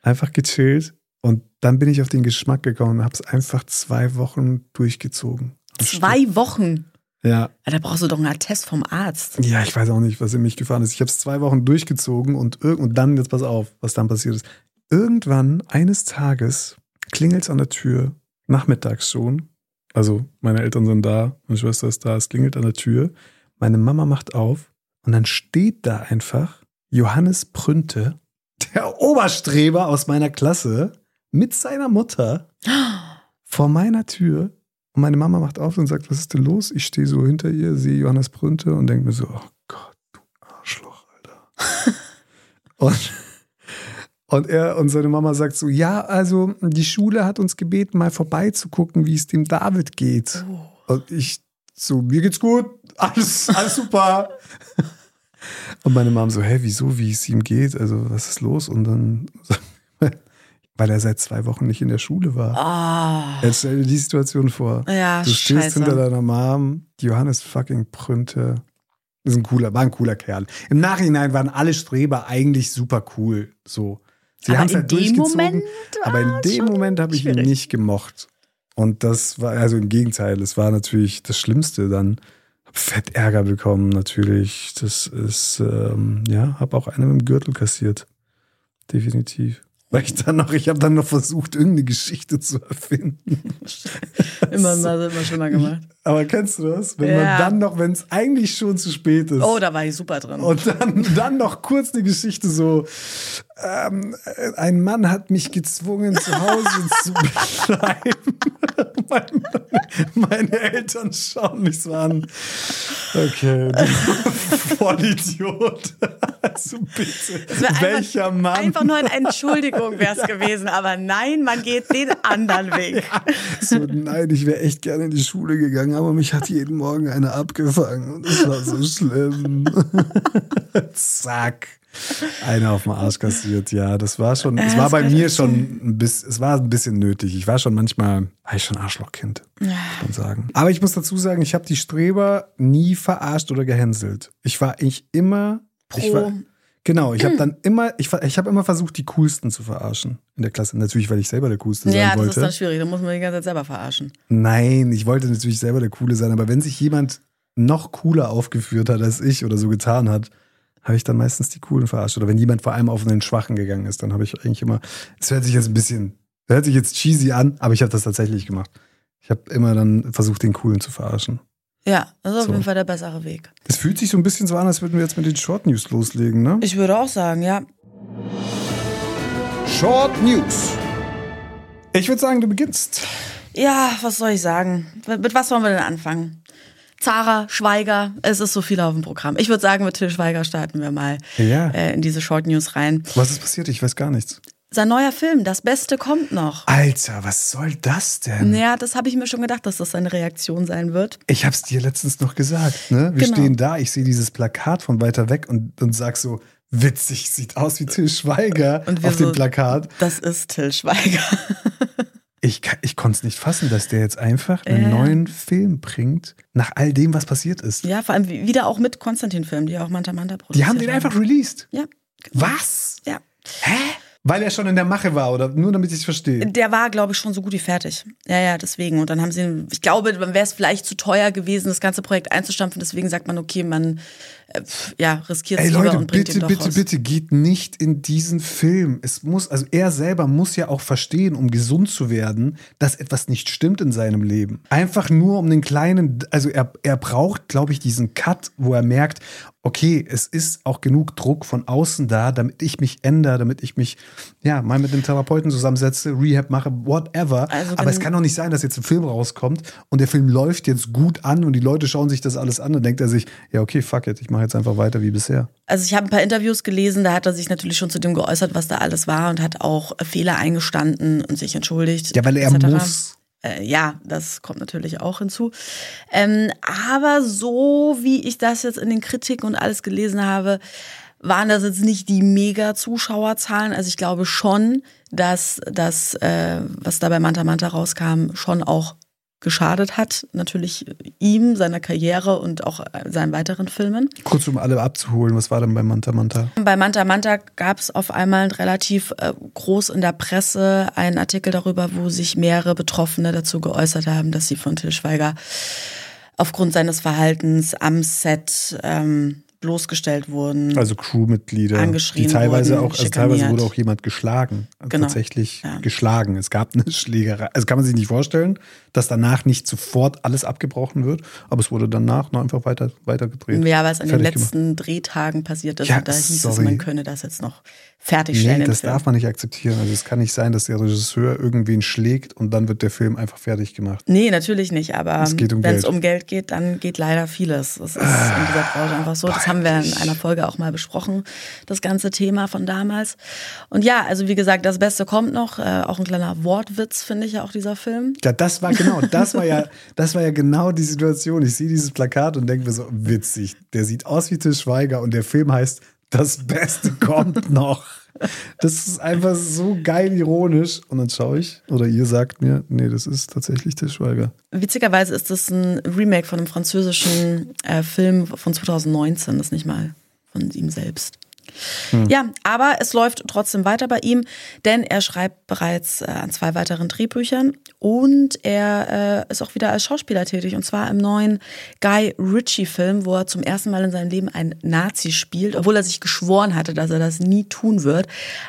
S2: Einfach gechillt. Und dann bin ich auf den Geschmack gekommen und habe es einfach zwei Wochen durchgezogen.
S1: Zwei Wochen.
S2: Stück. Ja.
S1: Ja, da brauchst du doch einen Attest vom Arzt.
S2: Ja, ich weiß auch nicht, was in mich gefahren ist. Ich habe es zwei Wochen durchgezogen und, und dann, jetzt pass auf, was dann passiert ist. Irgendwann, eines Tages, klingelt es an der Tür, nachmittags schon. Also meine Eltern sind da, meine Schwester ist da, es klingelt an der Tür. Meine Mama macht auf und dann steht da einfach Johannes Prünte, der Oberstreber aus meiner Klasse, mit seiner Mutter vor meiner Tür. Und meine Mama macht auf und sagt, was ist denn los? Ich stehe so hinter ihr, sehe Johannes Prünte und denke mir so, oh Gott, du Arschloch, Alter. [laughs] und, und er und seine Mama sagt so, ja, also die Schule hat uns gebeten, mal vorbeizugucken, wie es dem David geht. Und ich so, mir geht's gut, alles, alles super. [laughs] Und meine Mom so, hä, wieso, wie es ihm geht? Also, was ist los? Und dann, [laughs] weil er seit zwei Wochen nicht in der Schule war.
S1: Ah.
S2: Jetzt stell dir die Situation vor.
S1: Ja,
S2: du stehst
S1: scheiße.
S2: hinter deiner Mom, Johannes fucking Prünte. Ist ein cooler, war ein cooler Kerl. Im Nachhinein waren alle Streber eigentlich super cool. So. Sie
S1: Aber
S2: haben's
S1: in
S2: halt
S1: dem
S2: durchgezogen,
S1: Moment
S2: aber in dem Moment habe ich ihn
S1: schwierig.
S2: nicht gemocht. Und das war, also im Gegenteil, es war natürlich das Schlimmste dann. Fett Ärger bekommen, natürlich. Das ist, ähm, ja, hab auch einen mit dem Gürtel kassiert. Definitiv. Weil ich dann noch, ich habe dann noch versucht, irgendeine Geschichte zu erfinden. [laughs]
S1: Immer, mal, immer schlimmer gemacht.
S2: Aber kennst du das? Wenn
S1: Ja.
S2: man dann noch, wenn es eigentlich schon zu spät ist.
S1: Oh, da war ich super drin.
S2: Und dann, dann noch kurz eine Geschichte so, ähm, äh, ein Mann hat mich gezwungen, zu Hause [laughs] zu bleiben. [laughs] meine, meine Eltern schauen mich so an. Okay, du [laughs] Vollidiot. Also bitte, welcher
S1: einfach,
S2: Mann?
S1: Einfach nur eine Entschuldigung wäre es gewesen. Aber nein, man geht den anderen Weg.
S2: So, nein, ich wäre echt gerne in die Schule gegangen, aber mich hat jeden Morgen eine abgefangen und es war so schlimm. Zack. Einer auf den Arsch kassiert, ja. Das war schon, es
S1: Ja,
S2: war
S1: das
S2: bei mir
S1: ich
S2: schon ein bisschen, es war ein bisschen nötig. Ich war schon manchmal, war ich schon Arschlochkind, muss man sagen. Aber ich muss dazu sagen, ich habe die Streber nie verarscht oder gehänselt. Ich war eigentlich immer, ich
S1: Pro.
S2: war, genau, ich habe dann immer, ich, ich habe immer versucht, die coolsten zu verarschen in der Klasse. Natürlich, weil ich selber der coolste sein
S1: Ja, das
S2: wollte.
S1: ist dann schwierig. Da muss man die ganze Zeit selber verarschen.
S2: Nein, ich wollte natürlich selber der Coole sein, aber wenn sich jemand noch cooler aufgeführt hat als ich oder so getan hat, habe ich dann meistens die Coolen verarscht. Oder wenn jemand vor allem auf einen Schwachen gegangen ist, dann habe ich eigentlich immer, es hört sich jetzt ein bisschen, hört sich jetzt cheesy an, aber ich habe das tatsächlich gemacht. Ich habe immer dann versucht, den Coolen zu verarschen.
S1: Ja, das ist auf
S2: So.
S1: jeden Fall der bessere Weg.
S2: Es fühlt sich so ein bisschen so an, als würden wir jetzt mit den Short News loslegen, ne?
S1: Ich würde auch sagen, ja.
S2: Short News. Ich würde sagen, du beginnst.
S1: Ja, was soll ich sagen? Mit was wollen wir denn anfangen? Zara, Schweiger, es ist so viel auf dem Programm. Ich würde sagen, mit Till Schweiger starten wir mal
S2: Ja.
S1: äh, in diese Short News rein.
S2: Was ist passiert? Ich weiß gar nichts.
S1: Sein neuer Film, Das Beste kommt noch.
S2: Alter, was soll das denn?
S1: Ja, das habe ich mir schon gedacht, dass das seine Reaktion sein wird.
S2: Ich hab's dir letztens noch gesagt, ne? Wir
S1: Genau.
S2: stehen da, ich sehe dieses Plakat von weiter weg und, und sag so, witzig, sieht aus wie Till Schweiger auf dem
S1: so-
S2: Plakat.
S1: Das ist Till Schweiger. [laughs]
S2: Ich, ich konnte es nicht fassen, dass der jetzt einfach einen
S1: Ja.
S2: neuen Film bringt, nach all dem, was passiert ist.
S1: Ja, vor allem wie- wieder auch mit Konstantin-Film, die auch Manta Manta produziert
S2: Die haben den einfach released.
S1: Ja.
S2: Was?
S1: Ja.
S2: Hä? Weil er schon in der Mache war, oder nur damit ich es verstehe.
S1: Der war, glaube ich, schon so gut wie fertig. Ja, ja, deswegen. Und dann haben sie, ich glaube, dann wäre es vielleicht zu teuer gewesen, das ganze Projekt einzustampfen. Deswegen sagt man, okay, man äh, ja, riskiert es
S2: Ey
S1: lieber
S2: Leute,
S1: und bringt
S2: bitte,
S1: ihn doch
S2: bitte,
S1: raus.
S2: bitte geht nicht in diesen Film. Es muss, also er selber muss ja auch verstehen, um gesund zu werden, dass etwas nicht stimmt in seinem Leben. Einfach nur um den kleinen, also er, er braucht, glaube ich, diesen Cut, wo er merkt, okay, es ist auch genug Druck von außen da, damit ich mich ändere, damit ich mich, ja, mal mit dem Therapeuten zusammensetze, Rehab mache, whatever.
S1: Also
S2: Aber es kann doch nicht sein, dass jetzt ein Film rauskommt und der Film läuft jetzt gut an und die Leute schauen sich das alles an. Dann denkt er sich, ja, okay, fuck it, ich mache jetzt einfach weiter wie bisher.
S1: Also ich habe ein paar Interviews gelesen, da hat er sich natürlich schon zu dem geäußert, was da alles war und hat auch Fehler eingestanden und sich entschuldigt.
S2: Ja, weil er
S1: etc.
S2: muss.
S1: Äh, ja, das kommt natürlich auch hinzu. Ähm, aber so wie ich das jetzt in den Kritiken und alles gelesen habe, waren das jetzt nicht die mega Zuschauerzahlen. Also ich glaube schon, dass das, äh, was da bei Manta Manta rauskam, schon auch geschadet hat. Natürlich ihm, seiner Karriere und auch äh, seinen weiteren Filmen.
S2: Kurz um alle abzuholen, was war denn bei Manta Manta?
S1: Bei Manta Manta gab es auf einmal relativ äh, groß in der Presse einen Artikel darüber, wo sich mehrere Betroffene dazu geäußert haben, dass sie von Till Schweiger aufgrund seines Verhaltens am Set ähm, bloßgestellt wurden.
S2: Also Crewmitglieder,
S1: Angeschrien
S2: die teilweise
S1: wurden,
S2: auch, also teilweise wurde auch jemand geschlagen, also
S1: Genau,
S2: tatsächlich
S1: ja.
S2: geschlagen. Es gab eine Schlägerei. Also kann man sich nicht vorstellen, dass danach nicht sofort alles abgebrochen wird, aber es wurde danach noch einfach weiter, weiter gedreht.
S1: ja, weil es an den
S2: fertig gemacht.
S1: letzten Drehtagen passiert ist
S2: Ja,
S1: und da hieß es,
S2: sorry.
S1: man könne das jetzt noch fertigstellen.
S2: Nee, das
S1: Film.
S2: darf man nicht akzeptieren. Also es kann nicht sein, dass der Regisseur irgendwen schlägt und dann wird der Film einfach fertig gemacht.
S1: Nee, natürlich nicht, aber
S2: um
S1: wenn es um Geld geht, dann geht leider vieles. Das ist in dieser Branche einfach so. Das haben wir in einer Folge auch mal besprochen, das ganze Thema von damals. Und ja, also wie gesagt, das Beste kommt noch. Äh, auch ein kleiner Wortwitz, finde ich ja auch dieser Film.
S2: Ja, das war genau, das war ja, [laughs] das war ja genau die Situation. Ich sehe dieses Plakat und denke mir so, witzig, der sieht aus wie Til Schweiger und der Film heißt Das Beste [laughs] kommt noch. Das ist einfach so geil ironisch. Und dann schaue ich, oder ihr sagt mir, nee, das ist tatsächlich Til Schweiger.
S1: Witzigerweise ist das ein Remake von einem französischen äh, Film von 2019, das ist nicht mal von ihm selbst. Ja, aber es läuft trotzdem weiter bei ihm, denn er schreibt bereits äh, an zwei weiteren Drehbüchern und er äh, ist auch wieder als Schauspieler tätig und zwar im neuen Guy Ritchie-Film, wo er zum ersten Mal in seinem Leben einen Nazi spielt, obwohl er sich geschworen hatte, dass er das nie tun wird.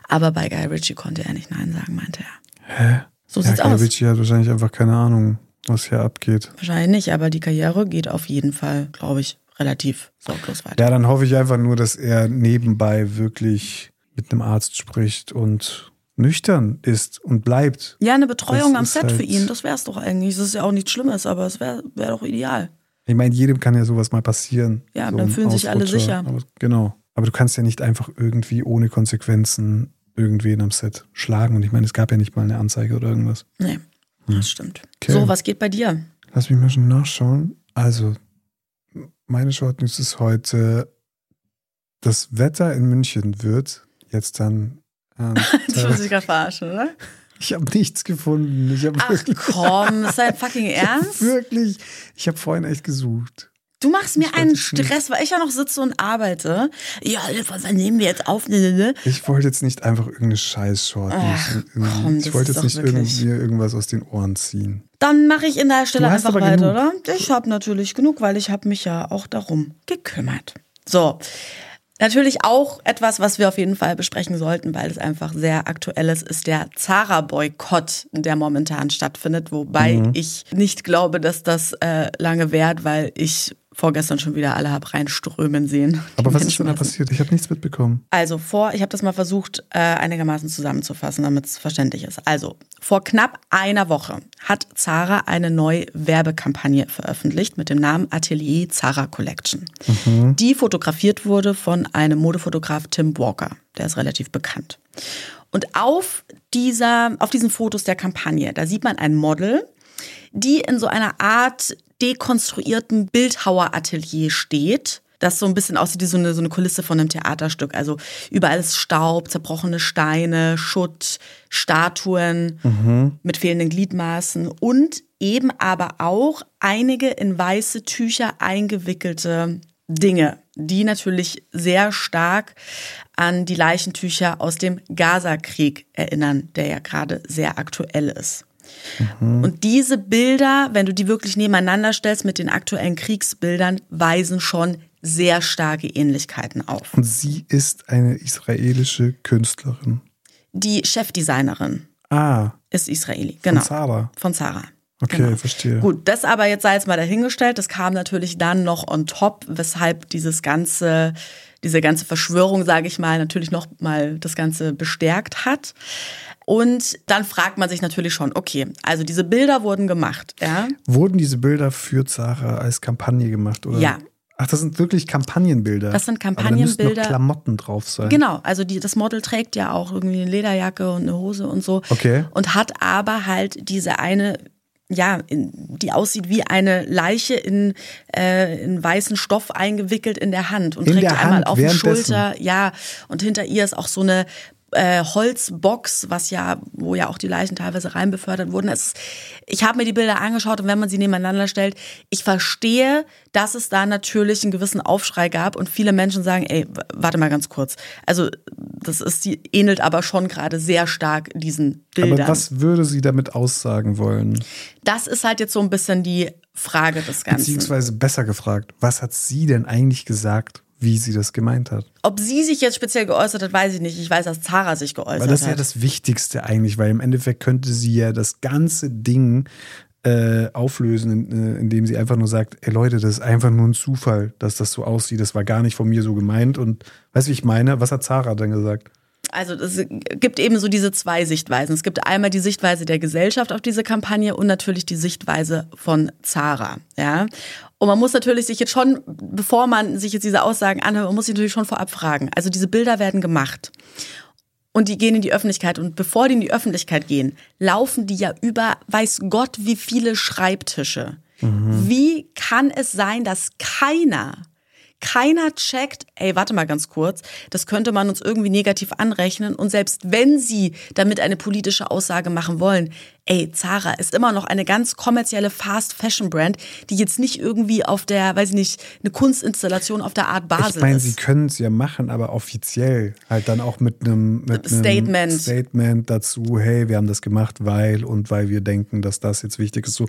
S1: Aber bei Guy Ritchie konnte er nicht Nein sagen, meinte er.
S2: Hä?
S1: So
S2: Ja,
S1: sieht's
S2: Guy
S1: aus.
S2: Ritchie hat wahrscheinlich einfach keine Ahnung, was hier abgeht.
S1: Wahrscheinlich nicht, aber die Karriere geht auf jeden Fall, glaube ich, relativ sorglos weiter.
S2: Ja, dann hoffe ich einfach nur, dass er nebenbei wirklich mit einem Arzt spricht und nüchtern ist und bleibt.
S1: Ja, eine Betreuung
S2: Das
S1: am Set für
S2: halt-
S1: ihn, das wär's doch eigentlich. Das ist ja auch nichts Schlimmes, aber es wäre wär doch ideal.
S2: Ich meine, jedem kann ja sowas mal passieren.
S1: Ja,
S2: so
S1: dann fühlen sich alle sicher.
S2: Aber, genau. Aber du kannst ja nicht einfach irgendwie ohne Konsequenzen irgendwen am Set schlagen. Und ich meine, es gab ja nicht mal eine Anzeige oder irgendwas.
S1: Nee, das stimmt.
S2: Hm. Okay.
S1: So, was geht bei dir?
S2: Lass mich mal schon nachschauen. Also, meine Short News ist heute, das Wetter in München wird jetzt dann. Ähm,
S1: Du willst dich gerade verarschen, oder?
S2: ich habe nichts gefunden. Ich habe
S1: Ach
S2: wirklich,
S1: komm, ist dein [laughs] fucking Ernst?
S2: wirklich, ich habe vorhin echt gesucht.
S1: Du machst mir einen. Stress, weil ich ja noch sitze und arbeite. Ja, was nehmen wir jetzt auf? Ne, ne, ne.
S2: Ich wollte jetzt nicht einfach irgendeine scheiß Short News.
S1: Ach,
S2: irgendwie-
S1: komm,
S2: ich wollte jetzt nicht irgendwie irgendwas aus den Ohren ziehen.
S1: Dann mache ich in der Stelle einfach weiter,
S2: genug.
S1: oder? Ich habe natürlich genug, weil ich habe mich ja auch darum gekümmert. So. Natürlich auch etwas, was wir auf jeden Fall besprechen sollten, weil es einfach sehr aktuell ist, ist der Zara-Boykott, der momentan stattfindet. Wobei
S2: Mhm.
S1: ich nicht glaube, dass das äh, lange währt, weil ich vorgestern schon wieder alle hab reinströmen sehen.
S2: Aber was ist denn da passiert? Ich habe nichts mitbekommen.
S1: also vor, ich habe das mal versucht, äh, einigermaßen zusammenzufassen, damit es verständlich ist. Also Vor knapp einer Woche hat Zara eine neue Werbekampagne veröffentlicht mit dem Namen Atelier Zara Collection. Die fotografiert wurde von einem Modefotograf Tim Walker. Der ist relativ bekannt. Und auf dieser, auf diesen Fotos der Kampagne, da sieht man ein Model, die in so einer Art dekonstruierten Bildhaueratelier steht das so ein bisschen aussieht wie so eine, so eine Kulisse von einem Theaterstück. Also überall ist Staub, zerbrochene Steine, Schutt, Statuen mit fehlenden Gliedmaßen und eben aber auch einige in weiße Tücher eingewickelte Dinge, die natürlich sehr stark an die Leichentücher aus dem Gaza-Krieg erinnern, der ja gerade sehr aktuell ist. Und diese Bilder, wenn du die wirklich nebeneinander stellst mit den aktuellen Kriegsbildern, weisen schon sehr starke Ähnlichkeiten auf.
S2: Und sie ist eine israelische Künstlerin.
S1: Die Chefdesignerin
S2: Ah,
S1: ist Israeli, genau.
S2: von Zara.
S1: Von Zara.
S2: Okay,
S1: Genau.
S2: verstehe.
S1: Gut, das aber jetzt sei jetzt mal dahingestellt. Das kam natürlich dann noch on top, weshalb dieses ganze, diese ganze Verschwörung, sage ich mal, natürlich noch mal das Ganze bestärkt hat. Und dann fragt man sich natürlich schon, okay, also diese Bilder wurden gemacht, ja?
S2: Wurden diese Bilder für Zara als Kampagne gemacht, oder?
S1: Ja.
S2: Ach, das sind wirklich Kampagnenbilder.
S1: Das sind
S2: Aber da müssen
S1: Kampagnenbilder.
S2: noch Klamotten drauf sein.
S1: Genau, also die, das Model trägt ja auch irgendwie eine Lederjacke und eine Hose und so.
S2: Okay.
S1: Und hat aber halt diese eine, ja, in, die aussieht wie eine Leiche in, äh, in weißen Stoff eingewickelt in der Hand und
S2: In
S1: trägt einmal
S2: Hand,
S1: auf die? Schulter. Ja, und hinter ihr ist auch so eine äh, Holzbox, was ja, wo ja auch die Leichen teilweise rein befördert wurden. Es, ich habe mir die Bilder angeschaut und wenn man sie nebeneinander stellt, ich verstehe, dass es da natürlich einen gewissen Aufschrei gab und viele Menschen sagen, ey, warte mal ganz kurz. Also das ist, die ähnelt aber schon gerade sehr stark diesen Bildern.
S2: Aber was würde sie damit aussagen wollen?
S1: Das ist halt jetzt so ein bisschen die Frage des Ganzen.
S2: Beziehungsweise besser gefragt, was hat sie denn eigentlich gesagt, wie sie das gemeint hat?
S1: Ob sie sich jetzt speziell geäußert hat, weiß ich nicht. Ich weiß, dass Zara sich geäußert
S2: Weil das ist ja
S1: hat.
S2: das Wichtigste eigentlich, weil im Endeffekt könnte sie ja das ganze Ding äh, auflösen, in, äh, indem sie einfach nur sagt, ey Leute, das ist einfach nur ein Zufall, dass das so aussieht. Das war gar nicht von mir so gemeint. Und weißt du, wie ich meine? Was hat Zara dann gesagt?
S1: Also es gibt eben so diese zwei Sichtweisen. Es gibt einmal die Sichtweise der Gesellschaft auf diese Kampagne und natürlich die Sichtweise von Zara. Ja. Und man muss natürlich sich jetzt schon, bevor man sich jetzt diese Aussagen anhört, man muss sich natürlich schon vorab fragen. Also diese Bilder werden gemacht. Und die gehen in die Öffentlichkeit. Und bevor die in die Öffentlichkeit gehen, laufen die ja über weiß Gott wie viele Schreibtische. Wie kann es sein, dass keiner keiner checkt, ey, warte mal ganz kurz, das könnte man uns irgendwie negativ anrechnen. Und selbst wenn sie damit eine politische Aussage machen wollen, ey, Zara ist immer noch eine ganz kommerzielle Fast-Fashion-Brand, die jetzt nicht irgendwie auf der, weiß ich nicht, eine Kunstinstallation auf der Art Basel
S2: Ich meine,
S1: ist.
S2: sie können es ja machen, aber offiziell halt dann auch mit einem mit einem
S1: Statement.
S2: Statement dazu, hey, wir haben das gemacht, weil und weil wir denken, dass das jetzt wichtig ist. So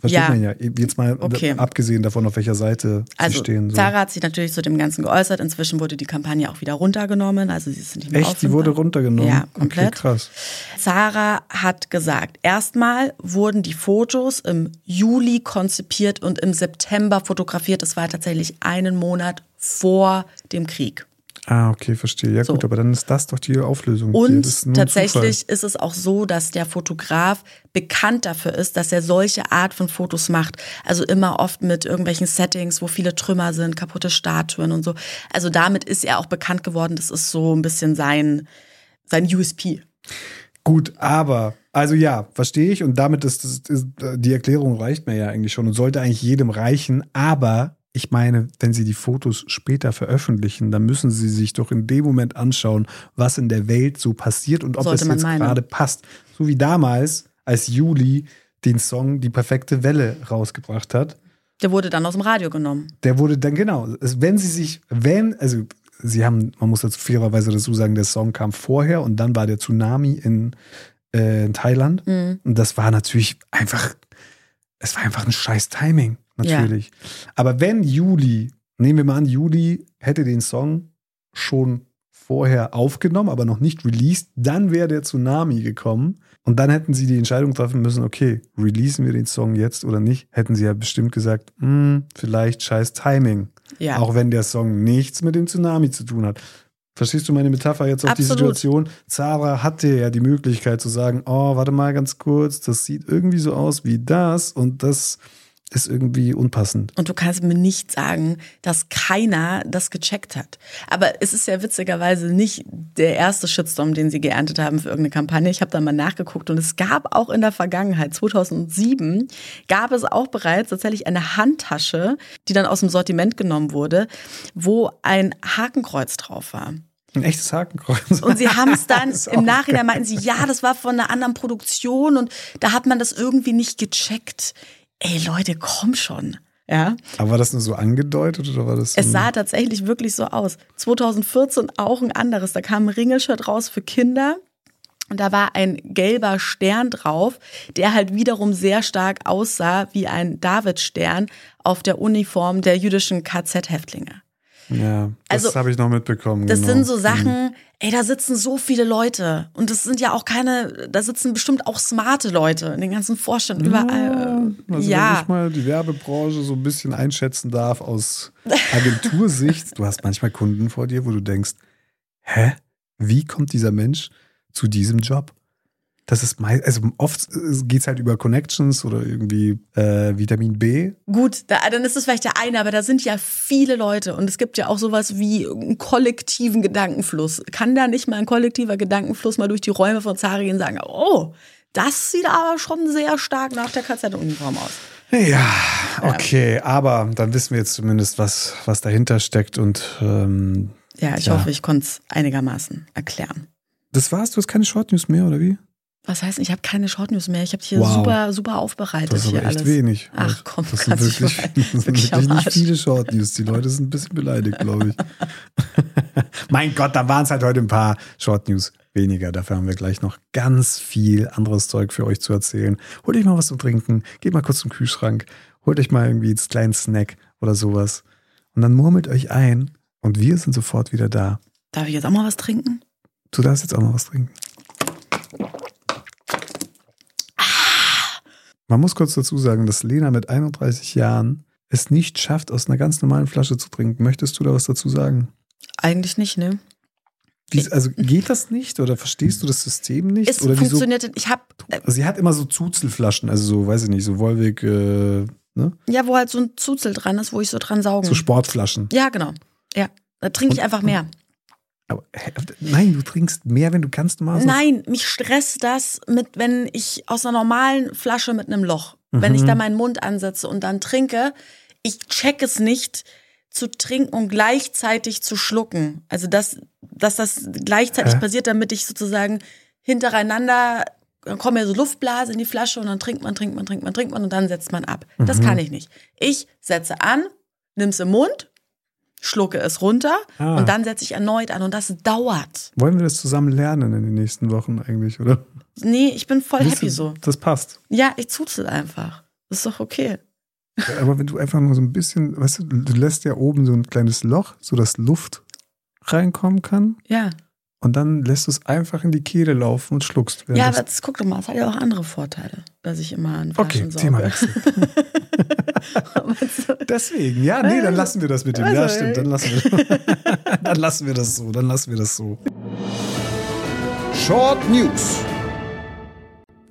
S2: versteht
S1: Ja.
S2: man ja. Jetzt mal
S1: Okay.
S2: abgesehen davon, auf welcher Seite sie
S1: Also
S2: stehen. So.
S1: Zara hat sich natürlich zu dem Ganzen geäußert. Inzwischen wurde die Kampagne auch wieder runtergenommen. Also sie ist nicht mehr
S2: Echt, die
S1: auffindbar.
S2: wurde runtergenommen.
S1: Ja, komplett.
S2: Okay, krass.
S1: Zara hat gesagt, erstmal wurden die Fotos im Juli konzipiert und im September fotografiert. Das war tatsächlich einen Monat vor dem Krieg.
S2: Ah, okay, verstehe. Ja
S1: So.
S2: gut, aber dann ist das doch die Auflösung.
S1: Und
S2: ist
S1: tatsächlich ist es auch so, dass der Fotograf bekannt dafür ist, dass er solche Art von Fotos macht. Also immer oft mit irgendwelchen Settings, wo viele Trümmer sind, kaputte Statuen und so. Also damit ist er auch bekannt geworden. Das ist so ein bisschen sein, sein USP.
S2: Gut, aber, also ja, verstehe ich und damit ist, das, ist die Erklärung reicht mir ja eigentlich schon und sollte eigentlich jedem reichen, aber ich meine, wenn sie die Fotos später veröffentlichen, dann müssen sie sich doch in dem Moment anschauen, was in der Welt so passiert und ob
S1: Sollte
S2: es jetzt
S1: meinen.
S2: gerade passt. So wie damals, als Juli den Song Die perfekte Welle rausgebracht hat.
S1: Der wurde dann aus dem Radio genommen.
S2: Der wurde dann genau, wenn sie sich, wenn, also sie haben, man muss dazu fairerweise dazu sagen, der Song kam vorher und dann war der Tsunami in, äh, in Thailand.
S1: Mhm.
S2: Und das war natürlich einfach, es war einfach ein scheiß Timing, natürlich. Aber wenn Juli, nehmen wir mal an, Juli hätte den Song schon vorher aufgenommen, aber noch nicht released, dann wäre der Tsunami gekommen. Und dann hätten sie die Entscheidung treffen müssen, okay, releasen wir den Song jetzt oder nicht? Hätten sie ja bestimmt gesagt, hm, vielleicht scheiß Timing.
S1: Ja.
S2: Auch wenn der Song nichts mit dem Tsunami zu tun hat. Verstehst du meine Metapher jetzt auf die
S1: Absolut.
S2: Situation? Zara hatte ja die Möglichkeit zu sagen, oh, warte mal ganz kurz, das sieht irgendwie so aus wie das und das ist irgendwie unpassend.
S1: Und du kannst mir nicht sagen, dass keiner das gecheckt hat. Aber es ist ja witzigerweise nicht der erste Shitstorm, den sie geerntet haben für irgendeine Kampagne. Ich habe da mal nachgeguckt und es gab auch in der Vergangenheit, 2007, gab es auch bereits tatsächlich eine Handtasche, die dann aus dem Sortiment genommen wurde, wo ein Hakenkreuz drauf war.
S2: Ein echtes Hakenkreuz.
S1: Und sie [laughs] haben es dann im Nachhinein meinten sie, ja, das war von einer anderen Produktion und da hat man das irgendwie nicht gecheckt. Ey Leute, komm schon. Ja,
S2: Aber war das nur so angedeutet oder war das? so
S1: es sah tatsächlich wirklich so aus. 2014 auch ein anderes. Da kam ein Ringelshirt raus für Kinder. Und da war ein gelber Stern drauf, der halt wiederum sehr stark aussah wie ein Davidstern auf der Uniform der jüdischen KZ-Häftlinge.
S2: Ja, das
S1: Also,
S2: habe ich noch mitbekommen.
S1: Das
S2: genau.
S1: sind so Sachen, ey, da sitzen so viele Leute. Und das sind ja auch keine, da sitzen bestimmt auch smarte Leute in den ganzen Vorständen, überall.
S2: Also wenn
S1: ja.
S2: ich mal die Werbebranche so ein bisschen einschätzen darf aus [laughs] Agentursicht, du hast manchmal Kunden vor dir, wo du denkst, hä, wie kommt dieser Mensch zu diesem Job? Das ist meist, also oft geht es halt über Connections oder irgendwie äh, Vitamin B.
S1: Gut, da, dann ist es vielleicht der eine, aber da sind ja viele Leute und es gibt ja auch sowas wie einen kollektiven Gedankenfluss. Kann da nicht mal ein kollektiver Gedankenfluss mal durch die Räume von und sagen, oh, das sieht aber schon sehr stark nach der KZ-Uniform aus.
S2: Ja, okay, aber dann wissen wir jetzt zumindest, was, was dahinter steckt und ähm,
S1: Ja, ich
S2: Ja.
S1: hoffe, ich konnte es einigermaßen erklären.
S2: das war's, du hast keine Short News mehr, oder wie?
S1: Was heißt, ich habe keine Short News mehr. Ich habe hier
S2: Wow.
S1: super, super aufbereitet
S2: Das ist
S1: hier
S2: aber echt
S1: alles.
S2: wenig.
S1: Ach komm,
S2: das sind wirklich,
S1: mal-
S2: das sind
S1: wirklich
S2: nicht viele Short News. Die Leute sind ein bisschen beleidigt, glaube ich. [laughs] mein Gott, da waren es halt heute ein paar Short News weniger. Dafür haben wir gleich noch ganz viel anderes Zeug für euch zu erzählen. Holt euch mal was zum Trinken, geht mal kurz zum Kühlschrank, holt euch mal irgendwie einen kleinen Snack oder sowas. Und dann murmelt euch ein und wir sind sofort wieder da.
S1: Darf ich jetzt auch mal was trinken?
S2: Du darfst jetzt auch mal was trinken. Man muss kurz dazu sagen, dass Lena mit 31 Jahren es nicht schafft, aus einer ganz normalen Flasche zu trinken. Möchtest du da was dazu sagen?
S1: Eigentlich nicht, ne?
S2: Wie, also geht das nicht oder verstehst du das System nicht?
S1: Es
S2: oder wieso?
S1: funktioniert, ich habe,
S2: Also sie hat immer so Zuzelflaschen, also so, weiß ich nicht, so Wolwig, äh, ne?
S1: ja, wo halt so ein Zuzel dran ist, wo ich so dran saugen.
S2: So Sportflaschen.
S1: ja, genau. Ja, da trinke ich einfach mehr.
S2: Aber, nein, du trinkst mehr, wenn du kannst so.
S1: Nein, mich stresst das mit, wenn ich aus einer normalen Flasche mit einem Loch, wenn
S2: Mhm.
S1: ich da meinen Mund ansetze und dann trinke, ich check es nicht zu trinken und gleichzeitig zu schlucken. Also dass, dass das gleichzeitig
S2: Hä?
S1: passiert, damit ich sozusagen hintereinander dann kommt ja so Luftblase in die Flasche und dann trinkt man, trinkt man, trinkt man, trinkt man und dann setzt man ab.
S2: Mhm.
S1: Das kann ich nicht. Ich setze an, nimm's im Mund, schlucke es runter
S2: Ah.
S1: und dann setze ich erneut an und das dauert.
S2: Wollen wir das zusammen lernen in den nächsten Wochen eigentlich, oder?
S1: Nee, ich bin voll
S2: Wisst
S1: happy so.
S2: Das passt.
S1: Ja, ich zuzel einfach. Das ist doch okay.
S2: Aber wenn du einfach nur so ein bisschen, weißt du, du lässt ja oben so ein kleines Loch, so dass Luft reinkommen kann
S1: Ja.
S2: Und dann lässt du es einfach in die Kehle laufen und schluckst.
S1: Ja, aber das, guck doch mal, es hat ja auch andere Vorteile, dass ich immer an
S2: Okay,
S1: Flaschen
S2: Thema
S1: sauge.
S2: wechseln. [laughs] [laughs] Deswegen, ja, nee, dann lassen wir das mit dem. Ja,
S1: Also,
S2: stimmt, dann lassen wir, [laughs] dann lassen wir das so, dann lassen wir das so. Short News.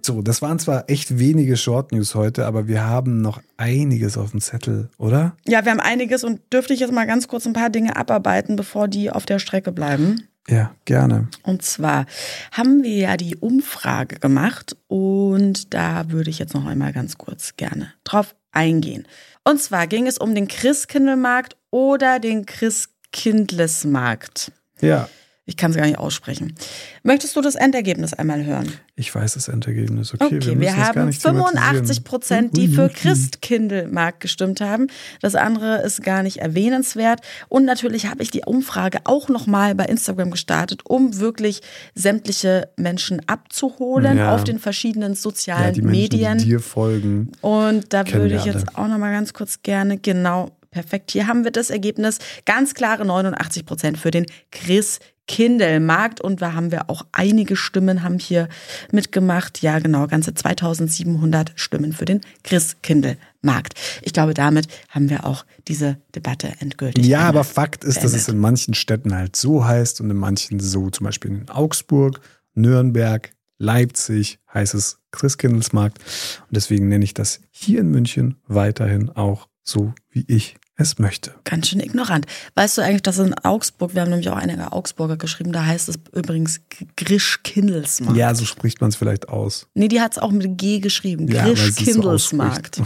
S2: So, das waren zwar echt wenige Short News heute, aber wir haben noch einiges auf dem Zettel, oder?
S1: Ja, wir haben einiges und dürfte ich jetzt mal ganz kurz ein paar Dinge abarbeiten, bevor die auf der Strecke bleiben.
S2: Ja, gerne.
S1: Und zwar haben wir ja die Umfrage gemacht und da würde ich jetzt noch einmal ganz kurz gerne drauf eingehen. Und zwar ging es um den Christkindlmarkt oder den Christkindlesmarkt.
S2: Ja,
S1: Ich kann es gar nicht aussprechen. Möchtest du das Endergebnis einmal hören?
S2: ich weiß das Endergebnis. Okay,
S1: Okay, wir,
S2: müssen das gar
S1: haben
S2: nicht
S1: 85 Prozent, die für. Christkindlmarkt gestimmt haben. Das andere ist gar nicht erwähnenswert. Und natürlich habe ich die Umfrage auch nochmal bei Instagram gestartet, um wirklich sämtliche Menschen abzuholen
S2: Ja.
S1: auf den verschiedenen
S2: Ja,
S1: sozialen
S2: die Menschen,
S1: Medien.
S2: die dir folgen.
S1: Und da würde
S2: wir
S1: ich jetzt auch noch mal ganz kurz gerne, genau, perfekt. Hier haben wir das Ergebnis. Ganz klare 89 Prozent für den Christkindlmarkt und da haben wir auch einige Stimmen haben hier mitgemacht. Ja, genau, ganze 2700 Stimmen für den Christkindlmarkt. Ich glaube, damit haben wir auch diese Debatte endgültig.
S2: Ja,
S1: beendet.
S2: aber Fakt ist, dass es in manchen Städten halt so heißt und in manchen so, zum Beispiel in Augsburg, Nürnberg, Leipzig heißt es Christkindlesmarkt. Und deswegen nenne ich das hier in München weiterhin auch so, wie ich es möchte.
S1: Ganz schön ignorant. Weißt du eigentlich, dass in Augsburg, wir haben nämlich auch einige Augsburger geschrieben, da heißt es übrigens Grisch-Kindelsmarkt.
S2: Ja, so spricht man es vielleicht aus.
S1: Nee, die hat es auch mit G geschrieben.
S2: Ja, es so
S1: Grisch-Kindelsmarkt.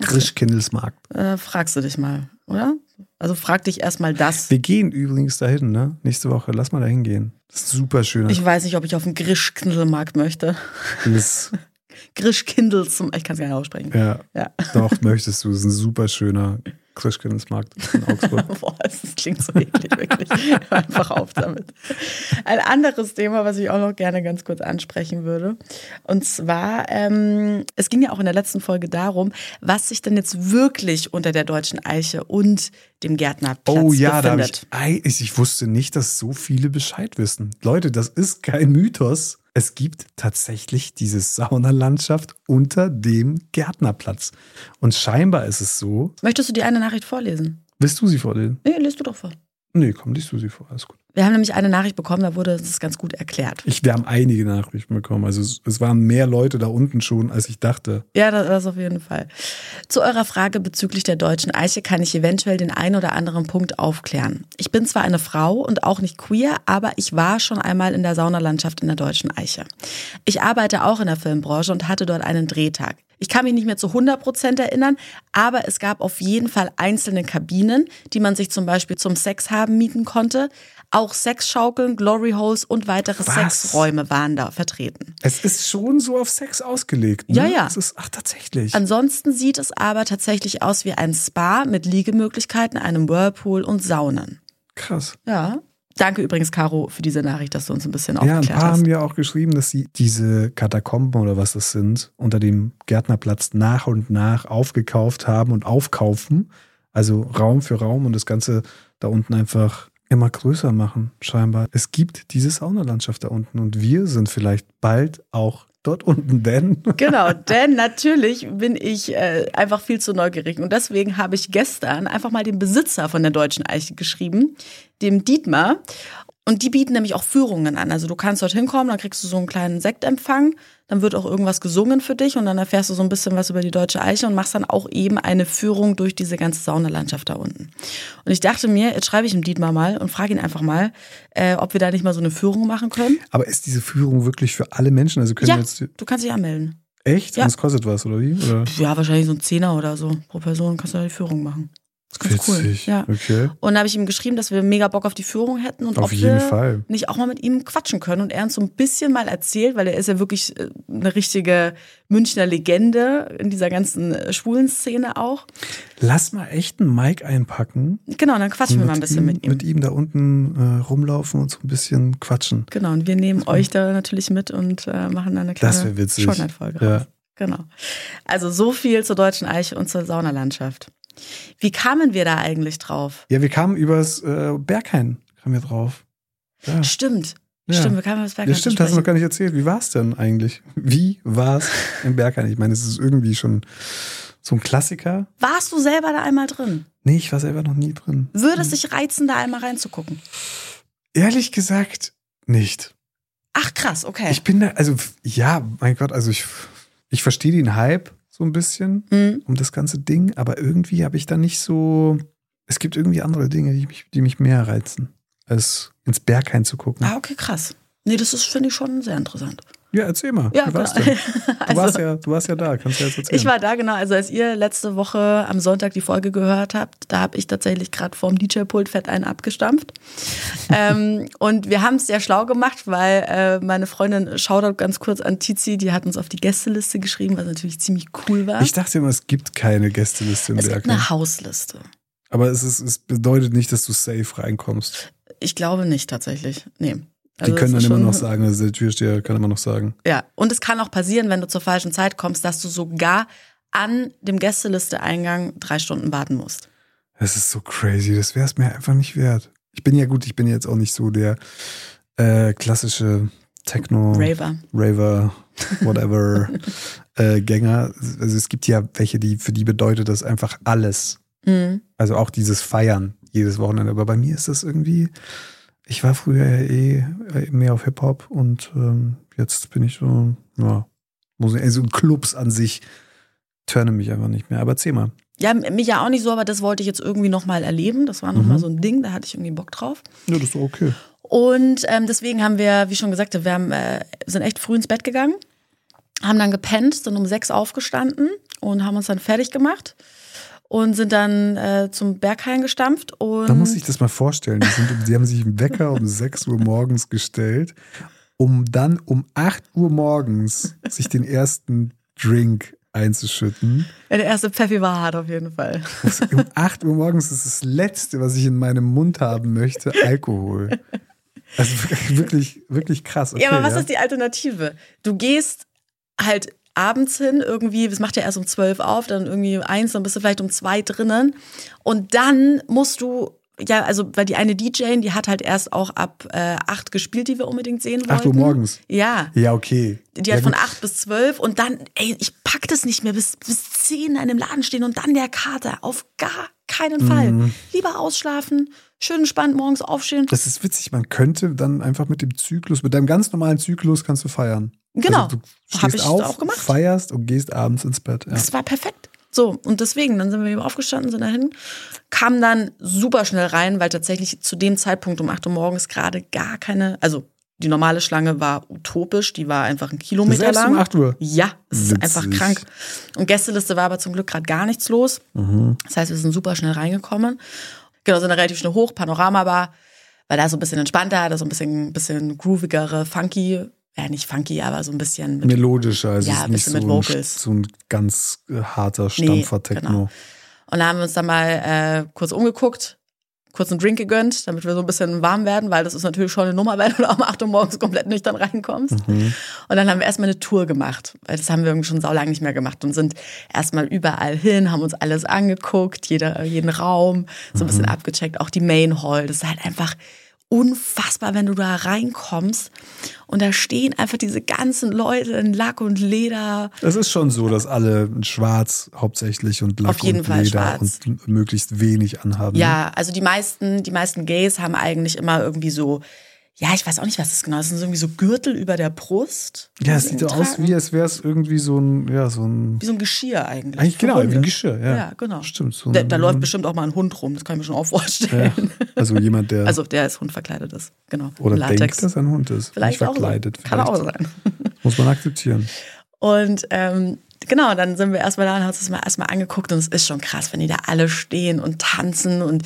S2: Christkindlesmarkt. [laughs]
S1: äh, fragst du dich mal, oder? Also frag dich erstmal das.
S2: Wir gehen übrigens dahin, ne? Nächste Woche. Lass mal dahin gehen. Das ist super schön.
S1: Ich weiß nicht, ob ich auf den Grisch-Kindelsmarkt möchte.
S2: Das, [laughs]
S1: Grisch-Kindelsmarkt, ich kann es gar nicht aussprechen.
S2: ja,
S1: Ja.
S2: doch, [laughs] möchtest du. Das ist ein super schöner Christkindlesmarkt in Augsburg. [laughs]
S1: Boah, das klingt so eklig, wirklich. Einfach auf damit. Ein anderes Thema, was ich auch noch gerne ganz kurz ansprechen würde. Und zwar, ähm, es ging ja auch in der letzten Folge darum, was sich denn jetzt wirklich unter der deutschen Eiche und dem Gärtnerplatz
S2: Oh ja, da
S1: befindet.
S2: Ei, ich. Ich wusste nicht, dass so viele Bescheid wissen. Leute, das ist kein Mythos. Es gibt tatsächlich diese Saunalandschaft unter dem Gärtnerplatz. Und scheinbar ist es so.
S1: Möchtest du die eine Nachricht vorlesen?
S2: Willst du sie vorlesen?
S1: Nee, liest du doch vor.
S2: Nee, komm, liest du sie vor. Alles gut.
S1: Wir haben nämlich eine Nachricht bekommen, da wurde das ganz gut erklärt.
S2: Ich, wir haben einige Nachrichten bekommen. Also es, es waren mehr Leute da unten schon, als ich dachte.
S1: Ja, das, das auf jeden Fall. Zu eurer Frage bezüglich der deutschen Eiche kann ich eventuell den einen oder anderen Punkt aufklären. Ich bin zwar eine Frau und auch nicht queer, aber ich war schon einmal in der Saunalandschaft in der deutschen Eiche. Ich arbeite auch in der Filmbranche und hatte dort einen Drehtag. Ich kann mich nicht mehr zu 100 Prozent erinnern, aber es gab auf jeden Fall einzelne Kabinen, die man sich zum Beispiel zum Sex haben mieten konnte. Auch Sexschaukeln, Glory Holes und weitere
S2: Was?
S1: Sexräume waren da vertreten.
S2: Es ist schon so auf Sex ausgelegt. Ne?
S1: Ja, ja.
S2: Es ist, ach, tatsächlich.
S1: Ansonsten sieht es aber tatsächlich aus wie ein Spa mit Liegemöglichkeiten, einem Whirlpool und Saunen.
S2: Krass.
S1: Ja. Danke übrigens, Caro, für diese Nachricht, dass du uns ein bisschen
S2: Ja, ein
S1: aufgeklärt
S2: paar
S1: hast.
S2: haben ja auch geschrieben, dass sie diese Katakomben oder was das sind, unter dem Gärtnerplatz nach und nach aufgekauft haben und aufkaufen. Also Raum für Raum und das Ganze da unten einfach immer größer machen, scheinbar. Es gibt diese Saunalandschaft da unten und wir sind vielleicht bald auch dort unten, denn [laughs]
S1: Genau, denn natürlich bin ich äh, einfach viel zu neugierig. Und deswegen habe ich gestern einfach mal den Besitzer von der Deutschen Eiche geschrieben, dem Dietmar. Und die bieten nämlich auch Führungen an. Also du kannst dort hinkommen, dann kriegst du so einen kleinen Sektempfang, dann wird auch irgendwas gesungen für dich und dann erfährst du so ein bisschen was über die Deutsche Eiche und machst dann auch eben eine Führung durch diese ganze Saunalandschaft da unten. Und ich dachte mir, jetzt schreibe ich dem Dietmar mal und frage ihn einfach mal, äh, ob wir da nicht mal so eine Führung machen können.
S2: aber ist diese Führung wirklich für alle Menschen? Also können
S1: Ja,
S2: jetzt
S1: du kannst dich anmelden.
S2: echt?
S1: Ja.
S2: Und es kostet was, oder wie? Oder?
S1: Ja, wahrscheinlich so ein Zehner oder so pro Person kannst du da die Führung machen. Das ist ganz cool.
S2: Witzig.
S1: Ja.
S2: Okay.
S1: Und da habe ich ihm geschrieben, dass wir mega Bock auf die Führung hätten und
S2: Auf
S1: ob
S2: jeden
S1: wir
S2: Fall.
S1: nicht auch mal mit ihm quatschen können und er uns so ein bisschen mal erzählt, weil er ist ja wirklich äh, eine richtige Münchner Legende in dieser ganzen äh, schwulen Szene auch.
S2: Lass mal echt einen Mic einpacken.
S1: Genau, und dann quatschen wir mal ein bisschen
S2: ihm,
S1: mit ihm.
S2: Mit ihm da unten äh, rumlaufen und so ein bisschen quatschen.
S1: Genau, und wir nehmen euch da natürlich mit und äh, machen dann eine kleine. Shortnight-Folge
S2: Ja.
S1: Genau. Also so viel zur deutschen Eiche und zur Saunalandschaft. Wie kamen wir da eigentlich drauf?
S2: Ja, wir kamen übers äh, Berghain, kamen wir drauf. Ja,
S1: Stimmt.
S2: Ja.
S1: Stimmt, wir kamen aus
S2: ja
S1: Bergheim
S2: stimmt, hast du noch gar nicht erzählt. Wie war es denn eigentlich? Wie war es im Berghain? Ich meine, es ist irgendwie schon so ein Klassiker.
S1: Warst du selber da einmal drin?
S2: Nee, ich war selber noch nie drin.
S1: Würde es dich reizen, da einmal reinzugucken?
S2: Ehrlich gesagt, nicht.
S1: Ach krass, okay.
S2: Ich bin da, also ja, mein Gott, also ich, ich verstehe den Hype so ein bisschen
S1: Hm.
S2: um das ganze Ding, aber irgendwie habe ich da nicht so. Es gibt irgendwie andere Dinge, die mich, die mich mehr reizen, als ins Berghain zu gucken.
S1: Ah, okay, krass. Nee, das ist, finde ich, schon sehr interessant.
S2: Ja, erzähl mal.
S1: Ja,
S2: Wie war's
S1: genau.
S2: denn? [laughs] Du,
S1: Also-
S2: warst ja, du warst ja da, kannst du jetzt erzählen.
S1: Ich war da, genau. Also, als ihr letzte Woche am Sonntag die Folge gehört habt, da habe ich tatsächlich gerade vorm DJ-Pult fett einen abgestampft. [laughs] ähm, und wir haben es sehr schlau gemacht, weil äh, meine Freundin, Shoutout ganz kurz an Tizi, die hat uns auf die Gästeliste geschrieben, was natürlich ziemlich cool war.
S2: Ich dachte immer, es gibt keine Gästeliste im
S1: es gibt
S2: Berghain.
S1: eine Hausliste.
S2: Aber es, ist, es bedeutet nicht, dass du safe reinkommst.
S1: Ich glaube nicht tatsächlich. Nee.
S2: Die
S1: Also,
S2: können
S1: es
S2: dann immer noch sagen, also der Türsteher kann immer noch sagen.
S1: Ja, und es kann auch passieren, wenn du zur falschen Zeit kommst, dass du sogar an dem Gästeliste-Eingang drei Stunden warten musst.
S2: Das ist so crazy, das wäre es mir einfach nicht wert. Ich bin ja gut, ich bin jetzt auch nicht so der äh, klassische Techno,
S1: Raver.
S2: Raver, whatever [laughs] äh, Gänger. Also es gibt ja welche, die für die bedeutet das einfach alles.
S1: Mhm.
S2: Also auch dieses Feiern jedes Wochenende. Aber bei mir ist das irgendwie, ich war früher ja eh mehr auf Hip-Hop und ähm, jetzt bin ich so, ja, muss also Clubs an sich turnen mich einfach nicht mehr. Aber erzähl mal.
S1: Ja, mich ja auch nicht so, aber das wollte ich jetzt irgendwie nochmal erleben. Das war nochmal
S2: Mhm.
S1: so ein Ding, da hatte ich irgendwie Bock drauf.
S2: Ja, das ist okay.
S1: Und ähm, deswegen haben wir, wie schon gesagt, wir haben, äh, sind echt früh ins Bett gegangen, haben dann gepennt, sind um sechs aufgestanden und haben uns dann fertig gemacht und sind dann äh, zum Berghain gestampft. Und
S2: Da muss ich das mal vorstellen. Sind, die haben sich einen Wecker um 6 Uhr morgens gestellt, um dann um 8 Uhr morgens sich den ersten Drink einzuschütten.
S1: ja, der erste Pfeffi war hart auf jeden Fall.
S2: Um 8 Uhr morgens ist das Letzte, was ich in meinem Mund haben möchte, Alkohol. Also wirklich, wirklich krass. Okay,
S1: ja, aber was
S2: ja?
S1: ist die Alternative? Du gehst halt abends hin, irgendwie, das macht ja erst um zwölf auf, dann irgendwie eins, dann bist du vielleicht um zwei drinnen. Und dann musst du, ja, also, weil die eine DJ, die hat halt erst auch ab äh, acht gespielt, die wir unbedingt sehen wollten.
S2: 8 Uhr morgens.
S1: Ja.
S2: Ja, okay.
S1: Die
S2: ja,
S1: hat von
S2: gut.
S1: acht bis zwölf und dann, ey, ich pack das nicht mehr, bis, bis zehn in einem Laden stehen und dann der Kater. Auf gar keinen Fall.
S2: Mhm.
S1: Lieber ausschlafen, schön entspannt morgens aufstehen.
S2: Das ist witzig, man könnte dann einfach mit dem Zyklus, mit deinem ganz normalen Zyklus kannst du feiern.
S1: Genau.
S2: Also du
S1: Hab
S2: stehst
S1: ich
S2: auf,
S1: auch gemacht.
S2: feierst und gehst abends ins Bett. Ja.
S1: Das war perfekt. So, und deswegen, dann sind wir eben aufgestanden, sind dahin, kamen dann super schnell rein, weil tatsächlich zu dem Zeitpunkt um 8 Uhr morgens gerade gar keine, also die normale Schlange war utopisch, die war einfach ein Kilometer
S2: Selbst
S1: lang.
S2: um 8 Uhr.
S1: Ja, es ist einfach krank. Und Gästeliste war aber zum Glück gerade gar nichts los.
S2: Mhm.
S1: Das heißt, wir sind super schnell reingekommen. Genau, sind da relativ schnell hoch, Panorama war, war da so ein bisschen entspannter, da so ein bisschen, bisschen groovigere, funky, ja nicht funky, aber so ein bisschen mit
S2: Melodischer, also
S1: Ja, ein
S2: nicht
S1: bisschen
S2: so
S1: mit
S2: ein,
S1: Vocals.
S2: so ein ganz äh, harter
S1: Nee,
S2: Stampfer-Techno.
S1: genau. Und da haben wir uns dann mal äh, kurz umgeguckt, kurz einen Drink gegönnt, damit wir so ein bisschen warm werden, weil das ist natürlich schon eine Nummer, [laughs] wenn du da um 8 Uhr morgens komplett nüchtern reinkommst.
S2: Mhm.
S1: Und dann haben wir erstmal eine Tour gemacht, weil das haben wir irgendwie schon saulang nicht mehr gemacht und sind erstmal überall hin, haben uns alles angeguckt, jeder, jeden Raum, so ein bisschen
S2: Mhm.
S1: abgecheckt, auch die Main Hall. Das ist halt einfach unfassbar, wenn du da reinkommst und da stehen einfach diese ganzen Leute in Lack und Leder.
S2: Es ist schon so, dass alle in schwarz hauptsächlich und Lack und
S1: Fall
S2: Leder
S1: schwarz.
S2: und möglichst wenig anhaben. ne?
S1: Ja, also die meisten, die meisten Gays haben eigentlich immer irgendwie so, ja, ich weiß auch nicht, was das genau ist. Das sind irgendwie so Gürtel über der Brust.
S2: Ja, es sieht so aus, wie als wäre es irgendwie so ein, ja, so ein.
S1: Wie so ein Geschirr eigentlich.
S2: Eigentlich genau, wie ein Geschirr, ja.
S1: Ja, genau.
S2: Stimmt. So
S1: Da, da läuft bestimmt auch mal ein Hund rum, das kann ich mir schon auch
S2: ja,
S1: vorstellen.
S2: Also jemand, der [laughs]
S1: Also der als Hund verkleidet ist, genau.
S2: oder
S1: Latex.
S2: denkt, dass ein Hund ist.
S1: Vielleicht
S2: nicht
S1: auch so.
S2: verkleidet.
S1: Kann auch
S2: vielleicht.
S1: sein. [laughs]
S2: Muss man akzeptieren.
S1: Und ähm, genau, dann sind wir erstmal da und haben uns das mal erstmal angeguckt und es ist schon krass, wenn die da alle stehen und tanzen und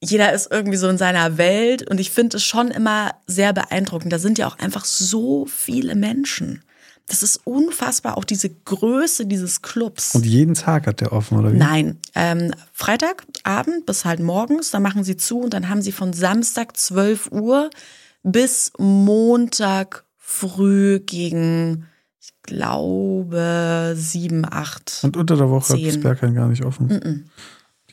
S1: jeder ist irgendwie so in seiner Welt und ich finde es schon immer sehr beeindruckend. Da sind ja auch einfach so viele Menschen. Das ist unfassbar, auch diese Größe dieses Clubs.
S2: Und jeden Tag hat der offen, oder wie?
S1: Nein, ähm, Freitagabend bis halt morgens, dann machen sie zu und dann haben sie von Samstag 12 Uhr bis Montag früh gegen, ich glaube, 7, 8.
S2: Und unter der Woche hat das. Berghain gar nicht offen.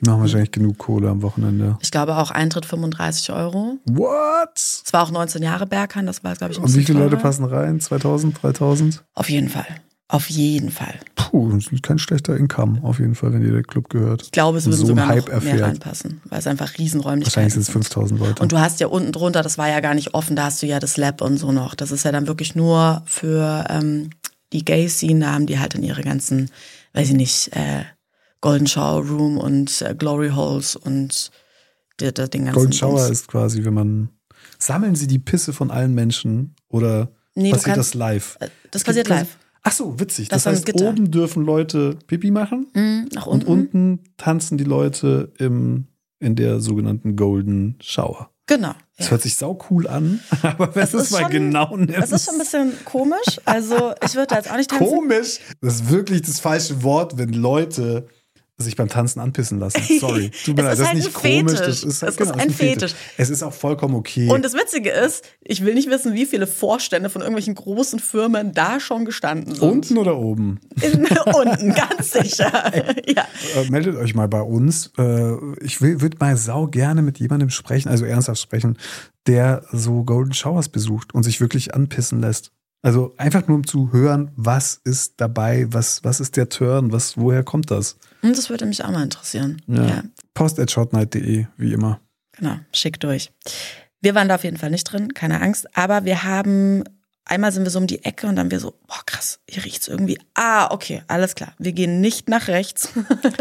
S2: Die machen wahrscheinlich genug Kohle am Wochenende.
S1: Ich glaube auch Eintritt 35 Euro.
S2: What?
S1: Es war auch 19 Jahre Berghain, das war, glaube ich, ein
S2: Und wie viele Leute passen rein? 2000, 3000?
S1: Auf jeden Fall. Auf jeden Fall.
S2: Puh, das ist kein schlechter Income, auf jeden Fall, wenn dir der Club gehört.
S1: Ich glaube, es würden
S2: so
S1: sogar
S2: Hype
S1: noch mehr
S2: erfährt.
S1: reinpassen, weil es einfach Riesenräumlichkeiten
S2: Wahrscheinlich sind es
S1: sind.
S2: 5000 Leute.
S1: Und du hast ja unten drunter, das war ja gar nicht offen, da hast du ja das Lab und so noch. Das ist ja dann wirklich nur für ähm, die Gay-Scene, da haben die halt in ihre ganzen, weiß ich nicht, äh, Golden Shower Room und äh, Glory Holes und der, der, den ganzen
S2: Golden Shower
S1: Dings.
S2: ist quasi, wenn man. Sammeln sie die Pisse von allen Menschen oder
S1: Nee,
S2: passiert
S1: kannst-
S2: das live?
S1: Äh, Das passiert live.
S2: Ach so, witzig.
S1: Das
S2: Das, heißt,
S1: Gitter.
S2: oben dürfen Leute Pipi machen
S1: Mhm, nach
S2: und
S1: unten.
S2: unten tanzen die Leute im, in der sogenannten Golden Shower.
S1: Genau.
S2: Das
S1: Ja.
S2: hört sich sau cool an, [laughs] aber wenn
S1: es ist
S2: mal
S1: schon-
S2: genau nimmst.
S1: Das ist schon ein bisschen komisch. Also ich würde da jetzt auch nicht tanzen.
S2: komisch. Das ist wirklich das falsche Wort, wenn Leute sich beim Tanzen anpissen lassen. [laughs] Sorry. Tut mir
S1: Es
S2: leid,
S1: ist
S2: das ist
S1: halt
S2: nicht
S1: ein Fetisch.
S2: komisch. Das ist,
S1: Es
S2: genau,
S1: ist ein Fetisch.
S2: Es ist auch vollkommen okay.
S1: Und das Witzige ist, ich will nicht wissen, wie viele Vorstände von irgendwelchen großen Firmen da schon gestanden sind.
S2: Unten oder oben?
S1: In, [laughs] unten, ganz sicher. ja.
S2: Äh, meldet euch mal bei uns. Äh, ich würde mal sau gerne mit jemandem sprechen, also ernsthaft sprechen, der so Golden Showers besucht und sich wirklich anpissen lässt. Also einfach nur um zu hören, was ist dabei, was, was ist der Turn, was, woher kommt das?
S1: Und das würde mich auch mal interessieren. Ja.
S2: Post at shotnight.de, wie immer.
S1: Genau, schick durch. Wir waren da auf jeden Fall nicht drin, keine Angst. Aber wir haben, einmal sind wir so um die Ecke und dann wir so, boah krass, hier riecht's irgendwie. Ah, okay, alles klar. Wir gehen nicht nach rechts.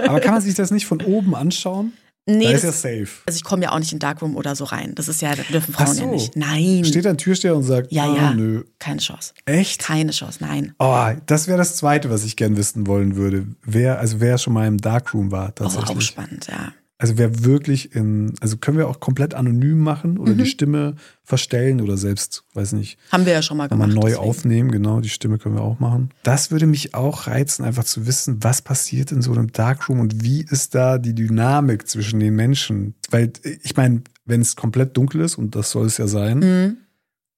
S2: Aber kann man [laughs] sich das nicht von oben anschauen?
S1: Nee,
S2: da ist
S1: das,
S2: ja safe.
S1: also ich komme ja auch nicht in Darkroom oder so rein. Das ist ja, das dürfen Frauen ja
S2: so.
S1: nicht. Nein,
S2: Steht ein Türsteher und sagt,
S1: Ja,
S2: ah,
S1: ja.
S2: nö.
S1: keine Chance.
S2: Echt?
S1: Keine Chance, nein.
S2: Oh, das wäre das Zweite, was ich gern wissen wollen würde. Wer, also wer schon mal im Darkroom war,
S1: Oh, auch
S2: tatsächlich.
S1: spannend, ja.
S2: Also wer wirklich in, also können wir auch komplett anonym machen oder
S1: Mhm.
S2: die Stimme verstellen oder selbst, weiß nicht,
S1: Haben wir ja schon mal
S2: mal
S1: gemacht.
S2: neu
S1: deswegen.
S2: aufnehmen, genau, die Stimme können wir auch machen. Das würde mich auch reizen, einfach zu wissen, was passiert in so einem Darkroom und wie ist da die Dynamik zwischen den Menschen. Weil ich meine, wenn es komplett dunkel ist, und das soll es ja sein,
S1: Mhm.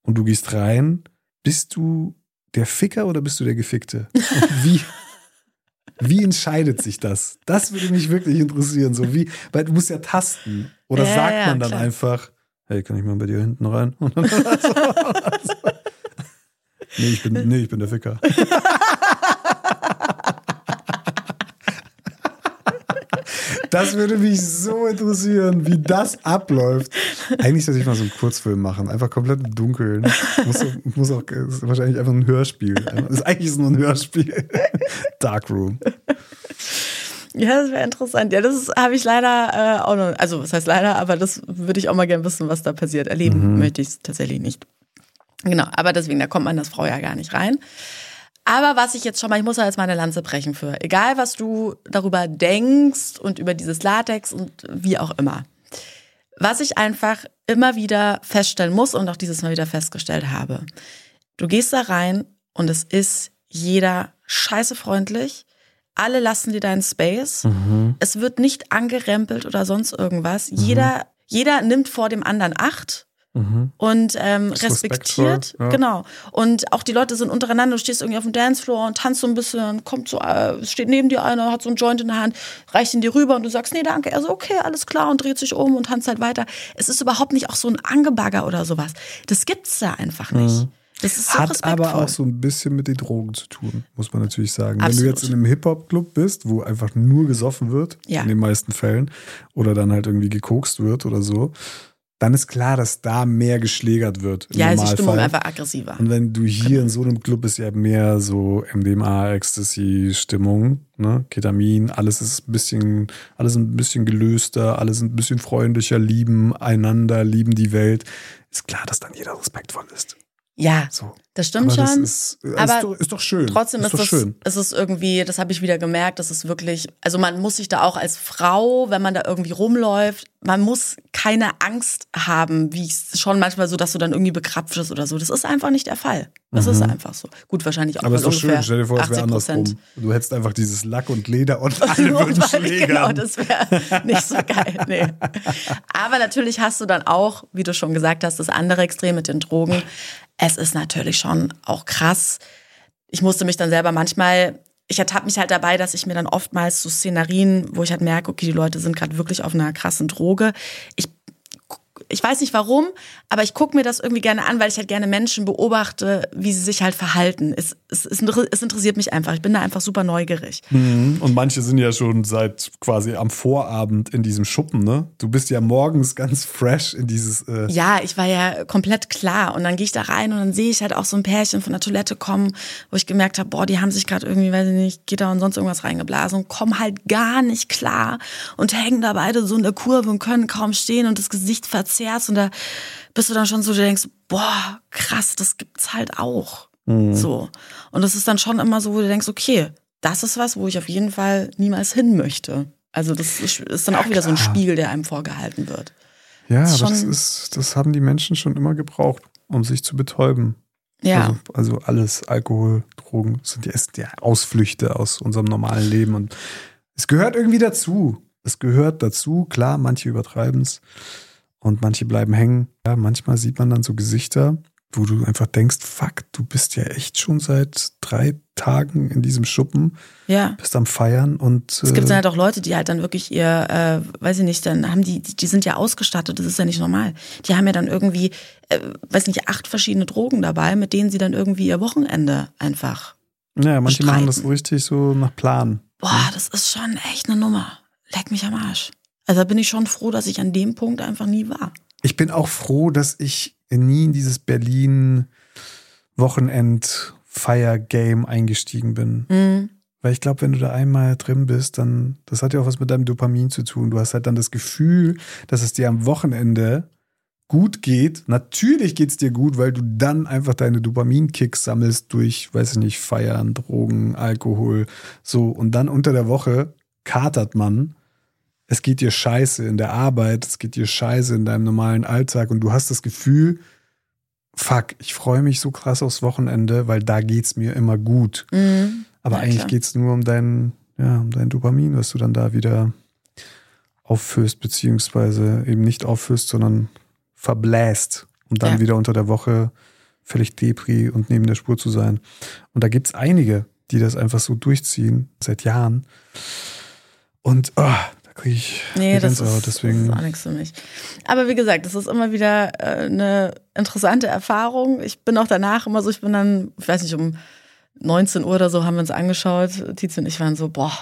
S2: und du gehst rein, bist du der Ficker oder bist du der Gefickte? Und wie, [laughs] wie entscheidet sich das? Das würde mich wirklich interessieren. So wie, weil du musst ja tasten. Oder
S1: Ja,
S2: sagt
S1: ja,
S2: man dann
S1: klar.
S2: einfach, hey, kann ich mal bei dir hinten rein? Und [laughs] dann, nee, ich bin, nee, ich bin der Ficker. [laughs] Das würde mich so interessieren, wie das abläuft. Eigentlich sollte ich mal so einen Kurzfilm machen, einfach komplett im Dunkeln. Muss, auch- muss auch ist wahrscheinlich einfach ein Hörspiel. Das ist eigentlich nur ein Hörspiel. Darkroom.
S1: Ja, das wäre interessant. Ja, das habe ich leider äh, auch noch. Also, was heißt leider, aber das würde ich auch mal gerne wissen, was da passiert. Erleben
S2: Mhm.
S1: möchte ich es tatsächlich nicht. Genau, aber deswegen, da kommt man als Frau ja gar nicht rein. Aber was ich jetzt schon mal, ich muss da jetzt mal eine Lanze brechen für, egal was du darüber denkst und über dieses Latex und wie auch immer. Was ich einfach immer wieder feststellen muss und auch dieses Mal wieder festgestellt habe. Du gehst da rein und es ist jeder scheiße freundlich. Alle lassen dir deinen Space. Es wird nicht angerempelt oder sonst irgendwas. Jeder, jeder nimmt vor dem anderen Acht und ähm, respektiert.
S2: ja.
S1: Genau. Und auch die Leute sind untereinander. Du stehst irgendwie auf dem Dancefloor und tanzt so ein bisschen, kommt so, äh, steht neben dir einer, hat so einen Joint in der Hand, reicht ihn dir rüber und du sagst, nee, danke. Er so, okay, alles klar und dreht sich um und tanzt halt weiter. Es ist überhaupt nicht auch so ein Angebagger oder sowas. Das gibt's da einfach nicht. Das ist so
S2: Hat
S1: respektvoll.
S2: aber auch so ein bisschen mit den Drogen zu tun, muss man natürlich sagen. Wenn
S1: Absolut.
S2: du jetzt in einem Hip-Hop-Club bist, wo einfach nur gesoffen wird,
S1: Ja.
S2: in den meisten Fällen, oder dann halt irgendwie gekokst wird oder so, dann ist klar, dass da mehr geschlägert wird.
S1: Ja, ist die
S2: Normalfall.
S1: Stimmung einfach aggressiver.
S2: Und wenn du hier in so einem Club bist, ja mehr so MDMA, Ecstasy-Stimmung, ne? Ketamin, alles ist ein bisschen, alles ein bisschen gelöster, alles ein bisschen freundlicher, lieben einander, lieben die Welt. Ist klar, dass dann jeder respektvoll ist.
S1: Ja,
S2: So.
S1: Das stimmt
S2: Aber das
S1: schon.
S2: ist, äh,
S1: aber
S2: ist, doch, ist doch schön.
S1: Trotzdem ist,
S2: ist
S1: das,
S2: schön.
S1: ist es irgendwie, das habe ich wieder gemerkt, das ist wirklich, also man muss sich da auch als Frau, wenn man da irgendwie rumläuft, man muss keine Angst haben, wie es schon manchmal so, dass du dann irgendwie bekrapft wirst oder so. Das ist einfach nicht der Fall. Das ist einfach so. Gut, wahrscheinlich auch
S2: Mhm. Aber ist
S1: weil
S2: doch schön. Stell dir vor, es wäre
S1: 80
S2: andersrum. Du hättest einfach dieses Lack und Leder und [laughs] alle würden
S1: genau,
S2: schlägern.
S1: das wäre nicht so geil. Nee. Aber natürlich hast du dann auch, wie du schon gesagt hast, das andere Extrem mit den Drogen. Es ist natürlich schon auch krass. Ich musste mich dann selber manchmal, ich ertappe mich halt dabei, dass ich mir dann oftmals so Szenarien, wo ich halt merke, okay, die Leute sind gerade wirklich auf einer krassen Droge. Ich ich weiß nicht warum, aber ich gucke mir das irgendwie gerne an, weil ich halt gerne Menschen beobachte, wie sie sich halt verhalten. Es, es, es, es interessiert mich einfach. Ich bin da einfach super neugierig.
S2: Mhm. Und manche sind ja schon seit quasi am Vorabend in diesem Schuppen, ne? Du bist ja morgens ganz fresh in dieses. Äh,
S1: Ja, ich war ja komplett klar. Und dann gehe ich da rein und dann sehe ich halt auch so ein Pärchen von der Toilette kommen, wo ich gemerkt habe, boah, die haben sich gerade irgendwie, weiß ich nicht, Gitter und sonst irgendwas reingeblasen und kommen halt gar nicht klar und hängen da beide so in der Kurve und können kaum stehen und das Gesicht verzerrt und da bist du dann schon so, du denkst, boah, krass, das gibt's halt auch. So. Und das ist dann schon immer so, wo du denkst, okay, das ist was, wo ich auf jeden Fall niemals hin möchte. Also das ist ist dann auch wieder so ein Spiegel, der einem vorgehalten wird.
S2: ja, das
S1: schon-
S2: ist, das haben die Menschen schon immer gebraucht, um sich zu betäuben.
S1: Ja.
S2: Also, also alles, Alkohol, Drogen, sind ja, ist ja Ausflüchte aus unserem normalen Leben. Und Es gehört irgendwie dazu. Es gehört dazu. Klar, manche übertreiben es und manche bleiben hängen. Ja, manchmal sieht man dann so Gesichter, wo du einfach denkst, fuck, du bist ja echt schon seit drei Tagen in diesem Schuppen,
S1: Ja.
S2: bist am Feiern und
S1: Es gibt
S2: äh,
S1: dann halt auch Leute, die halt dann wirklich ihr, äh, weiß ich nicht, dann haben die, die sind ja ausgestattet, das ist ja nicht normal. Die haben ja dann irgendwie, äh, weiß nicht, acht verschiedene Drogen dabei, mit denen sie dann irgendwie ihr Wochenende einfach.
S2: ja, manche machen das
S1: bestreiten.
S2: so richtig so nach Plan.
S1: Boah, das ist schon echt eine Nummer. Leck mich am Arsch. Also da bin ich schon froh, dass ich an dem Punkt einfach nie war.
S2: Ich bin auch froh, dass ich nie in dieses Berlin Wochenend Fire Game eingestiegen bin.
S1: Mhm.
S2: Weil ich glaube, wenn du da einmal drin bist, dann, das hat ja auch was mit deinem Dopamin zu tun. Du hast halt dann das Gefühl, dass es dir am Wochenende gut geht. Natürlich geht es dir gut, weil du dann einfach deine Dopamin-Kicks sammelst durch, weiß ich nicht, Feiern, Drogen, Alkohol, so. Und dann unter der Woche katert man. Es geht dir scheiße in der Arbeit, es geht dir scheiße in deinem normalen Alltag und du hast das Gefühl, fuck, ich freue mich so krass aufs Wochenende, weil da geht's mir immer gut.
S1: Mhm.
S2: Aber
S1: Ja,
S2: eigentlich
S1: klar.
S2: geht es nur um dein, ja, um dein Dopamin, was du dann da wieder aufführst, beziehungsweise eben nicht aufführst, sondern verbläst, um dann
S1: Ja.
S2: wieder unter der Woche völlig Depri und neben der Spur zu sein. Und da gibt es einige, die das einfach so durchziehen, seit Jahren. Und oh, kriege ich
S1: Nee, das ist,
S2: deswegen.
S1: das ist auch nichts für mich. Aber wie gesagt, das ist immer wieder äh, eine interessante Erfahrung. Ich bin auch danach immer so, ich bin dann, ich weiß nicht, um 19 Uhr oder so haben wir uns angeschaut. Tizi und ich waren so, boah,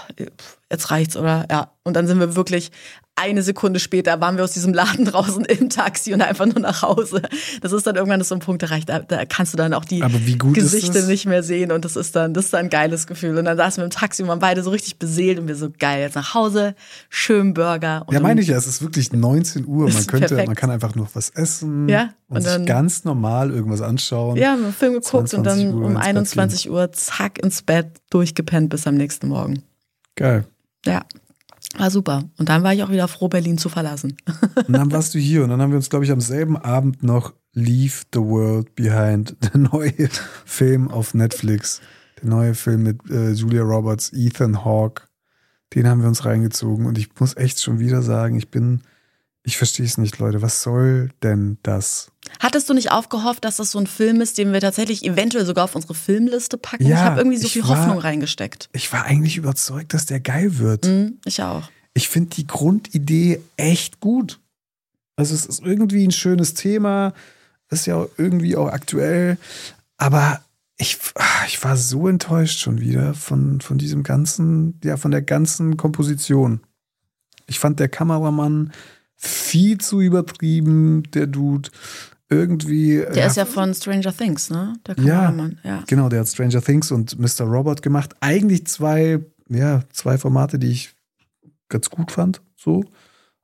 S1: jetzt reicht's, oder? Ja. Und dann sind wir wirklich eine Sekunde später waren wir aus diesem Laden [laughs] draußen im Taxi und einfach nur nach Hause. Das ist dann irgendwann so ein Punkt erreicht, da, da kannst du dann auch die Gesichter nicht mehr sehen und das ist dann, das ist dann ein geiles Gefühl. Und dann saßen wir im Taxi und waren beide so richtig beseelt und wir so geil, jetzt nach Hause, schön Burger. Und
S2: Ja, meine ich ja, es ist wirklich 19 Uhr. Man könnte,
S1: perfekt.
S2: man kann einfach noch was essen
S1: Ja,
S2: und,
S1: und
S2: sich
S1: dann-
S2: ganz normal irgendwas anschauen.
S1: Ja, wir haben einen Film geguckt und
S2: 22
S1: dann
S2: Uhr
S1: um
S2: ins Bett
S1: 21 Uhr zack ins Bett, durchgepennt bis am nächsten Morgen.
S2: Geil.
S1: Ja, war super. Und dann war ich auch wieder froh, Berlin zu verlassen.
S2: Und dann warst du hier und dann haben wir uns, glaube ich, am selben Abend noch Leave the World Behind, [laughs] der neue Film auf Netflix. Der neue Film mit äh, Julia Roberts, Ethan Hawke. Den haben wir uns reingezogen und ich muss echt schon wieder sagen, ich bin, ich verstehe es nicht, Leute. Was soll denn das?
S1: Hattest du nicht aufgehofft, dass das so ein Film ist, den wir tatsächlich eventuell sogar auf unsere Filmliste packen?
S2: Ja,
S1: ich habe irgendwie so viel
S2: war-
S1: Hoffnung reingesteckt.
S2: Ich war eigentlich überzeugt, dass der geil wird.
S1: Mhm, ich auch.
S2: ich finde die Grundidee echt gut. Also es ist irgendwie ein schönes Thema, ist ja irgendwie auch aktuell, aber ich, ah, ich war so enttäuscht schon wieder von, von diesem ganzen, ja, von der ganzen Komposition. Ich fand der Kameramann viel zu übertrieben, der Dude. Irgendwie.
S1: Der ist ja von Stranger Things, ne? Der
S2: Ja.
S1: Kameramann. Ja.
S2: Genau, der hat Stranger Things und Mr. Robot gemacht. Eigentlich zwei, ja, zwei Formate, die ich ganz gut fand, so.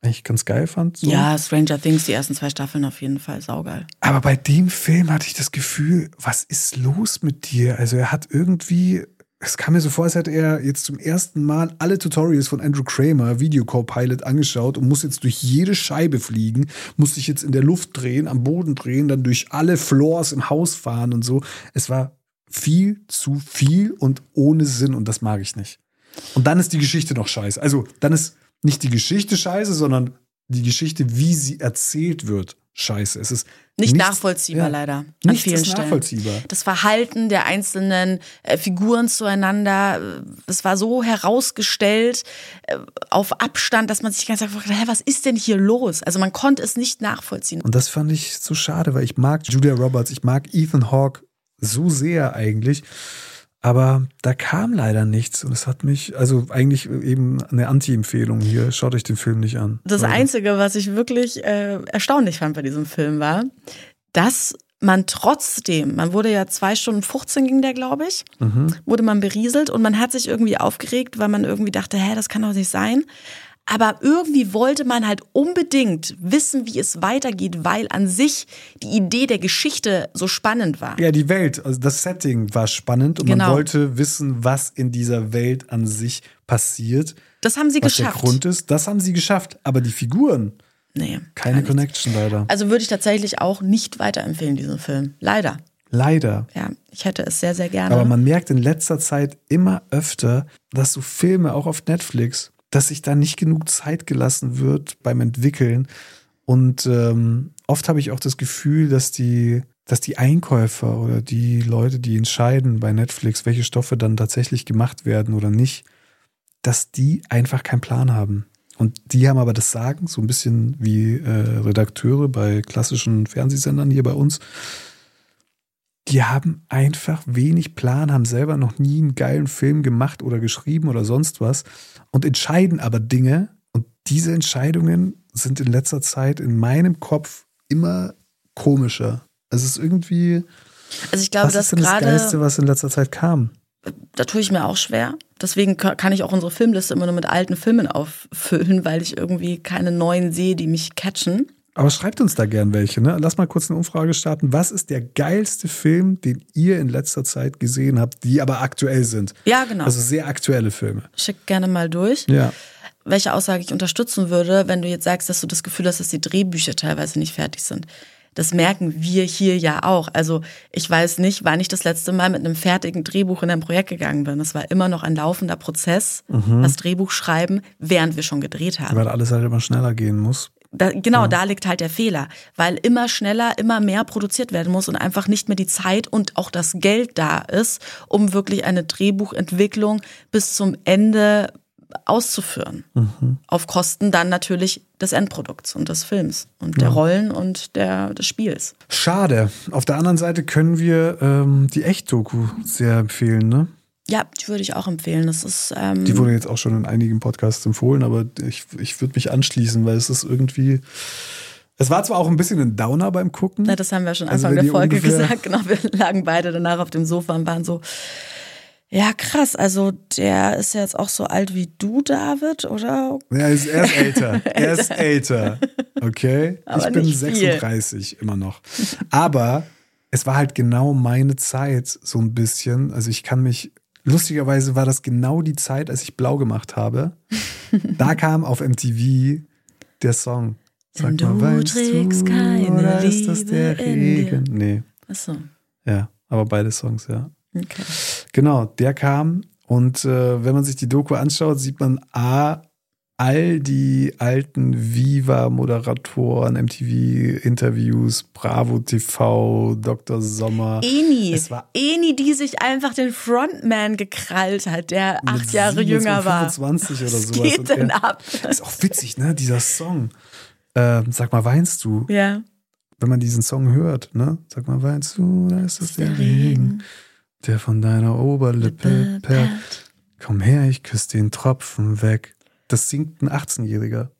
S2: Eigentlich ganz geil fand. So.
S1: Ja, Stranger Things, die ersten zwei Staffeln auf jeden Fall saugeil.
S2: Aber bei dem Film hatte ich das Gefühl, was ist los mit dir? Also er hat irgendwie, es kam mir so vor, als hätte er jetzt zum ersten Mal alle Tutorials von Andrew Kramer, Video Co-Pilot, angeschaut und muss jetzt durch jede Scheibe fliegen, muss sich jetzt in der Luft drehen, am Boden drehen, dann durch alle Floors im Haus fahren und so. Es war viel zu viel und ohne Sinn und das mag ich nicht. Und dann ist die Geschichte noch scheiße. Also dann ist nicht die Geschichte scheiße, sondern die Geschichte, wie sie erzählt wird, scheiße. Es ist
S1: Nicht
S2: nichts-
S1: nachvollziehbar
S2: ja.
S1: leider. An
S2: Nichts
S1: vielen
S2: ist
S1: Stellen.
S2: nachvollziehbar.
S1: Das Verhalten der einzelnen äh, Figuren zueinander, äh, das war so herausgestellt äh, auf Abstand, dass man sich ganz einfach hä, was ist denn hier los? Also man konnte es nicht nachvollziehen.
S2: Und das fand ich so schade, weil ich mag Julia Roberts, ich mag Ethan Hawke so sehr eigentlich. Aber da kam leider nichts und es hat mich, also eigentlich eben eine Anti-Empfehlung hier. Schaut euch den Film nicht an.
S1: Das
S2: Leute.
S1: Einzige, was ich wirklich äh, erstaunlich fand bei diesem Film war, dass man trotzdem, man wurde ja zwei Stunden 15 ging der, glaube ich, wurde man berieselt und man hat sich irgendwie aufgeregt, weil man irgendwie dachte, hä, das kann doch nicht sein. Aber irgendwie wollte man halt unbedingt wissen, wie es weitergeht, weil an sich die Idee der Geschichte so spannend war.
S2: Ja, die Welt, also das Setting war spannend und
S1: Genau.
S2: man wollte wissen, was in dieser Welt an sich passiert,
S1: Das haben sie
S2: was der
S1: geschafft.
S2: Grund ist. Das haben sie geschafft. Aber die Figuren,
S1: Nee,
S2: keine. Connection leider.
S1: Also würde ich tatsächlich auch nicht weiterempfehlen, diesen Film. Leider.
S2: Leider.
S1: Ja, ich hätte es sehr, sehr gerne.
S2: Aber man merkt in letzter Zeit immer öfter, dass so Filme, auch auf Netflix, dass sich da nicht genug Zeit gelassen wird beim Entwickeln. Und ähm, oft habe ich auch das Gefühl, dass die, dass die Einkäufer oder die Leute, die entscheiden bei Netflix, welche Stoffe dann tatsächlich gemacht werden oder nicht, dass die einfach keinen Plan haben. Und die haben aber das Sagen, so ein bisschen wie äh, Redakteure bei klassischen Fernsehsendern hier bei uns. Die haben einfach wenig Plan, haben selber noch nie einen geilen Film gemacht oder geschrieben oder sonst was und entscheiden aber Dinge. Und diese Entscheidungen sind in letzter Zeit in meinem Kopf immer komischer. Es ist irgendwie.
S1: also ich glaube,
S2: was ist denn das Geilste, was in letzter Zeit kam?
S1: da tue ich mir auch schwer. Deswegen ka- kann ich auch unsere Filmliste immer nur mit alten Filmen auffüllen, weil ich irgendwie keine neuen sehe, die mich catchen.
S2: Aber schreibt uns da gern welche. Ne? Lass mal kurz eine Umfrage starten. Was ist der geilste Film, den ihr in letzter Zeit gesehen habt, die aber aktuell sind?
S1: Ja, genau.
S2: Also sehr aktuelle Filme.
S1: Schick gerne mal durch.
S2: Ja.
S1: Welche Aussage ich unterstützen würde, wenn du jetzt sagst, dass du das Gefühl hast, dass die Drehbücher teilweise nicht fertig sind. Das merken wir hier ja auch. Also ich weiß nicht, wann ich das letzte Mal mit einem fertigen Drehbuch in ein Projekt gegangen bin. Das war immer noch ein laufender Prozess, das Drehbuch schreiben, während wir schon gedreht haben.
S2: Weil alles halt immer schneller gehen muss.
S1: Da, genau, da liegt halt der Fehler, weil immer schneller, immer mehr produziert werden muss und einfach nicht mehr die Zeit und auch das Geld da ist, um wirklich eine Drehbuchentwicklung bis zum Ende auszuführen. Auf Kosten dann natürlich des Endprodukts und des Films und der Rollen und der, des Spiels.
S2: Schade. Auf der anderen Seite können wir ähm, die Echt-Doku sehr empfehlen. Ne?
S1: Ja, die würde ich auch empfehlen. Das ist ähm,
S2: Die wurde jetzt auch schon in einigen Podcasts empfohlen, aber ich, ich würde mich anschließen, weil es ist irgendwie. Es war zwar auch ein bisschen ein Downer beim Gucken.
S1: Na, das haben wir schon
S2: Also
S1: Anfang
S2: wenn
S1: der Folge gesagt. Genau, wir [laughs] lagen beide danach auf dem Sofa und waren so, ja krass, also der ist jetzt auch so alt wie du, David, oder?
S2: Ja, er ist, er ist älter. [laughs] er ist älter. Okay?
S1: Aber
S2: ich bin
S1: nicht viel.
S2: 36 immer noch. Aber es war halt genau meine Zeit, so ein bisschen. Also ich kann mich. Lustigerweise war das genau die Zeit, als ich blau gemacht habe. [laughs] Da kam auf MTV der Song.
S1: Denn du trägst keine
S2: oder ist das der
S1: Liebe?
S2: Regen? Nee,
S1: Achso,
S2: ja, aber beide Songs, ja.
S1: okay.
S2: Genau, der kam und äh, wenn man sich die Doku anschaut, sieht man A, all die alten Viva-Moderatoren, MTV-Interviews, Bravo TV, Dr. Sommer.
S1: Eni,
S2: Es war-
S1: Eni, die sich einfach den Frontman gekrallt hat, der acht Jahre
S2: 27,
S1: jünger war.
S2: 25 oder
S1: Was
S2: sowas.
S1: geht denn
S2: er-
S1: ab?
S2: Ist auch witzig, ne, dieser Song. Ähm, sag mal, weinst du?
S1: Ja.
S2: Wenn man diesen Song hört, ne? Sag mal, weinst du? Da ist das der Regen, der von deiner Oberlippe perlt. Komm her, ich küsse den Tropfen weg. Das singt ein 18-Jähriger. [laughs]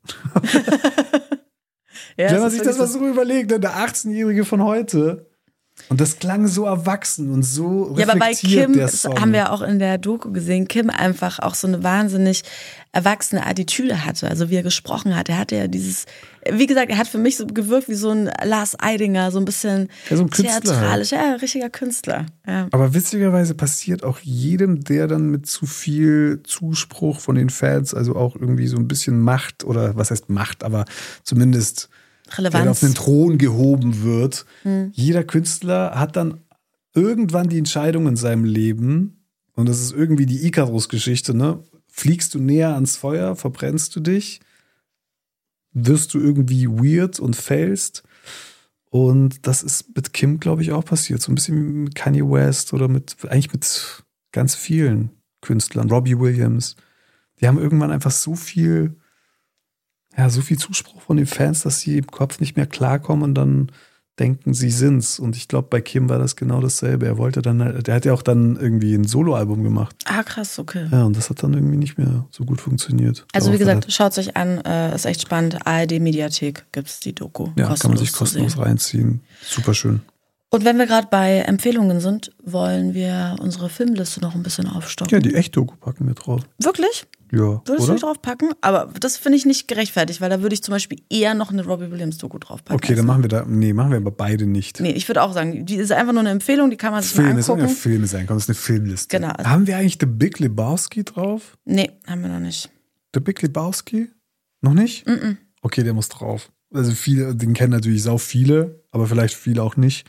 S1: Ja,
S2: Wenn man sich das mal so überlegt, ne, der 18-Jährige von heute. Und das klang so erwachsen und so
S1: Ja, aber bei
S2: reflektiert,
S1: Kim das haben wir auch in der Doku gesehen, Kim einfach auch so eine wahnsinnig erwachsene Attitüde hatte. Also wie er gesprochen hat, er hatte ja dieses, wie gesagt, er hat für mich so gewirkt wie so ein Lars Eidinger, so ein bisschen
S2: Ja, so ein halt.
S1: theatralisch, ja, richtiger Künstler. Ja.
S2: Aber witzigerweise passiert auch jedem, der dann mit zu viel Zuspruch von den Fans, also auch irgendwie so ein bisschen Macht oder was heißt Macht, aber zumindest der auf
S1: Relevanz. Hm.
S2: den Thron gehoben wird. Jeder Künstler hat dann irgendwann die Entscheidung in seinem Leben, und das ist irgendwie die Icarus-Geschichte, ne? Fliegst du näher ans Feuer, verbrennst du dich, wirst du irgendwie weird und fällst. Und das ist mit Kim, glaube ich, auch passiert. So ein bisschen wie mit Kanye West oder mit, eigentlich mit ganz vielen Künstlern. Robbie Williams. Die haben irgendwann einfach so viel, ja, so viel Zuspruch von den Fans, dass sie im Kopf nicht mehr klarkommen und dann denken, sie sind's. Und ich glaube, bei Kim war das genau dasselbe. Er wollte dann, der hat ja auch dann irgendwie ein Soloalbum gemacht.
S1: Ah, krass, okay.
S2: Ja, und das hat dann irgendwie nicht mehr so gut funktioniert.
S1: Also wie
S2: Darauf hat
S1: gesagt, schaut's euch an, äh, ist echt spannend. ARD Mediathek gibt's die Doku.
S2: ja, kann man sich kostenlos
S1: sehen.
S2: reinziehen. Super schön.
S1: Und wenn wir gerade bei Empfehlungen sind, wollen wir unsere Filmliste noch ein bisschen aufstocken.
S2: Ja, die Echt-Doku packen wir drauf.
S1: Wirklich?
S2: Ja,
S1: Würdest du
S2: oder?
S1: nicht draufpacken? Aber das finde ich nicht gerechtfertigt, weil da würde ich zum Beispiel eher noch eine Robbie Williams Doku draufpacken.
S2: Okay, dann machen wir da. Nee, machen wir aber beide nicht.
S1: Nee, ich würde auch sagen, die ist einfach nur eine Empfehlung, die kann man sich
S2: Filme,
S1: mal
S2: es sollen ja
S1: angucken.
S2: Filme sein, komm, das ist eine Filmliste.
S1: Genau.
S2: Haben wir eigentlich The Big Lebowski drauf?
S1: Nee, haben wir noch nicht.
S2: The Big Lebowski? Noch nicht? Okay, der muss drauf. Also viele, den kennen natürlich sau viele, aber vielleicht viele auch nicht.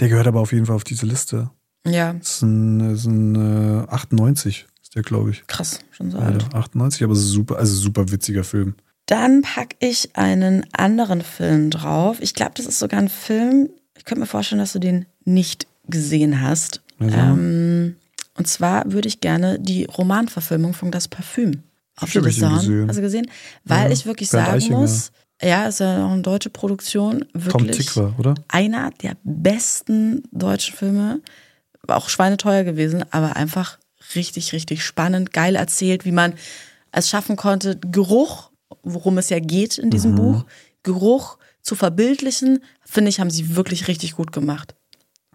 S2: Der gehört aber auf jeden Fall auf diese Liste.
S1: Ja,
S2: Das ist ein, ist ein äh, 98, ist der, glaube ich.
S1: krass, schon so alt.
S2: Alter, 98, aber super, also super witziger Film.
S1: Dann packe ich einen anderen Film drauf. Ich glaube, das ist sogar ein Film. Ich könnte mir vorstellen, dass du den nicht gesehen hast.
S2: Also?
S1: Ähm, und zwar würde ich gerne die Romanverfilmung von Das Parfüm auf die Design.
S2: gesehen.
S1: Hast du gesehen? Weil
S2: Ja,
S1: ich wirklich sagen muss, ja, ist ja auch eine deutsche Produktion.
S2: Tom
S1: Wirklich
S2: Tick war, oder?
S1: einer der besten deutschen Filme. War auch schweineteuer gewesen, aber einfach richtig, richtig spannend, geil erzählt, wie man es schaffen konnte, Geruch, worum es ja geht in diesem Buch, Geruch zu verbildlichen, finde ich, haben sie wirklich richtig gut gemacht.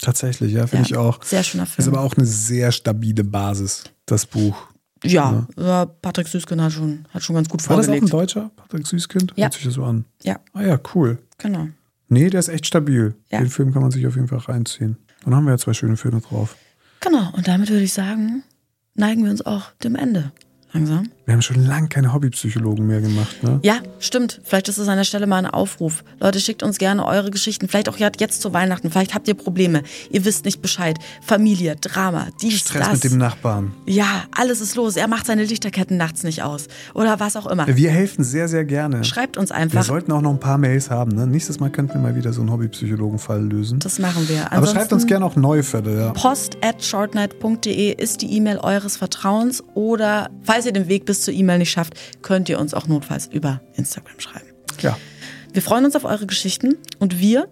S2: Tatsächlich, ja, finde
S1: Ja,
S2: ich auch.
S1: Sehr schöner
S2: Ist
S1: Film.
S2: aber auch eine sehr stabile Basis, das Buch.
S1: Ja, ja, Patrick Süßkind hat schon, hat schon ganz gut
S2: War das auch ein
S1: vorgelegt.
S2: Deutscher, Patrick Süßkind?
S1: Ja.
S2: Hört sich das so an.
S1: Ja,
S2: Ah ja, cool.
S1: genau.
S2: Nee, der ist echt stabil.
S1: Ja.
S2: Den Film kann man sich auf jeden Fall reinziehen. Dann haben wir ja zwei schöne Filme drauf.
S1: Genau, und damit würde ich sagen, neigen wir uns auch dem Ende langsam.
S2: Wir haben schon lange keine Hobbypsychologen mehr gemacht, ne?
S1: Ja, stimmt. Vielleicht ist es an der Stelle mal ein Aufruf. Leute, schickt uns gerne eure Geschichten. Vielleicht auch jetzt zu Weihnachten. Vielleicht habt ihr Probleme. Ihr wisst nicht Bescheid. Familie, Drama, dies,
S2: Stress
S1: das.
S2: mit dem Nachbarn.
S1: ja, alles ist los. Er macht seine Lichterketten nachts nicht aus. Oder was auch immer.
S2: Wir helfen sehr, sehr gerne.
S1: Schreibt uns
S2: Wir
S1: einfach.
S2: sollten auch noch ein paar Mails haben. Ne? Nächstes Mal könnten wir mal wieder so einen Hobbypsychologen-Fall lösen.
S1: Das machen wir.
S2: Aber schreibt uns
S1: Ansonsten
S2: gerne auch neue Fälle. Ja.
S1: Post at shortnight.de ist die E-Mail eures Vertrauens. Oder falls ihr den Weg bis zur E-Mail nicht schafft, könnt ihr uns auch notfalls über Instagram schreiben.
S2: ja.
S1: Wir freuen uns auf eure Geschichten und wir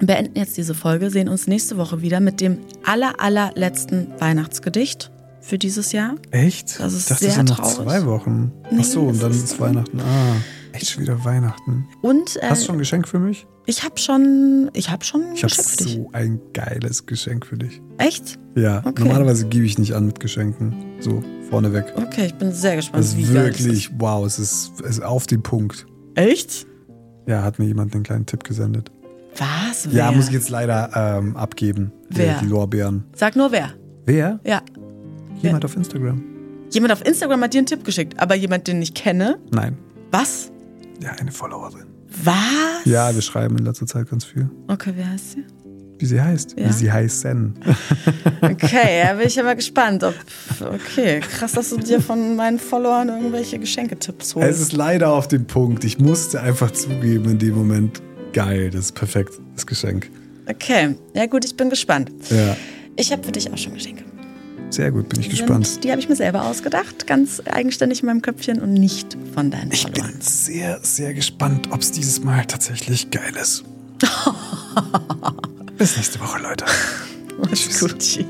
S1: beenden jetzt diese Folge, sehen uns nächste Woche wieder mit dem aller, allerletzten Weihnachtsgedicht für dieses Jahr.
S2: Echt?
S1: Das ist
S2: dachte,
S1: sehr
S2: das sind noch
S1: traurig.
S2: zwei Wochen. Ach so, und dann
S1: ist-
S2: ist Weihnachten. Ah, echt schon wieder Weihnachten.
S1: Und äh,
S2: Hast du schon ein Geschenk für mich?
S1: Ich habe schon, ich habe schon ein
S2: Ich habe
S1: Geschenk für dich.
S2: so ein geiles Geschenk für dich.
S1: Echt?
S2: Ja,
S1: Okay.
S2: normalerweise gebe ich nicht an mit Geschenken. So, vorneweg.
S1: Okay, ich bin sehr gespannt,
S2: Das ist wirklich, wow, es ist, es ist auf den Punkt.
S1: Echt?
S2: Ja, hat mir jemand einen kleinen Tipp gesendet.
S1: Was?
S2: Ja,
S1: Wer?
S2: muss ich jetzt leider ähm, abgeben.
S1: Wer?
S2: Die, die Lorbeeren.
S1: Sag nur wer.
S2: Wer?
S1: Ja.
S2: Jemand auf Instagram?
S1: Jemand auf Instagram hat dir einen Tipp geschickt, aber jemand, den ich kenne.
S2: Nein.
S1: Was?
S2: Ja, eine Followerin.
S1: Was?
S2: Ja, wir schreiben in letzter Zeit ganz viel.
S1: Okay, wer heißt sie?
S2: Wie sie heißt.
S1: Ja.
S2: Wie sie heißen. [laughs]
S1: Okay, da bin ich aber gespannt. Ob, okay, krass, dass du dir von meinen Followern irgendwelche Geschenketipps holst.
S2: Es ist leider auf den Punkt. Ich musste einfach zugeben in dem Moment. Geil, das ist perfekt, das Geschenk.
S1: Okay, ja gut, ich bin gespannt.
S2: Ja,
S1: Ich habe für dich auch schon Geschenke.
S2: Sehr gut, bin ich gespannt.
S1: Sind, die habe ich mir selber ausgedacht, ganz eigenständig in meinem Köpfchen und nicht von deinen
S2: Ich bin
S1: Followern.
S2: sehr, sehr gespannt, ob es dieses Mal tatsächlich geil ist. [laughs] Bis nächste Woche, Leute.
S1: Mach's gut, tschüss.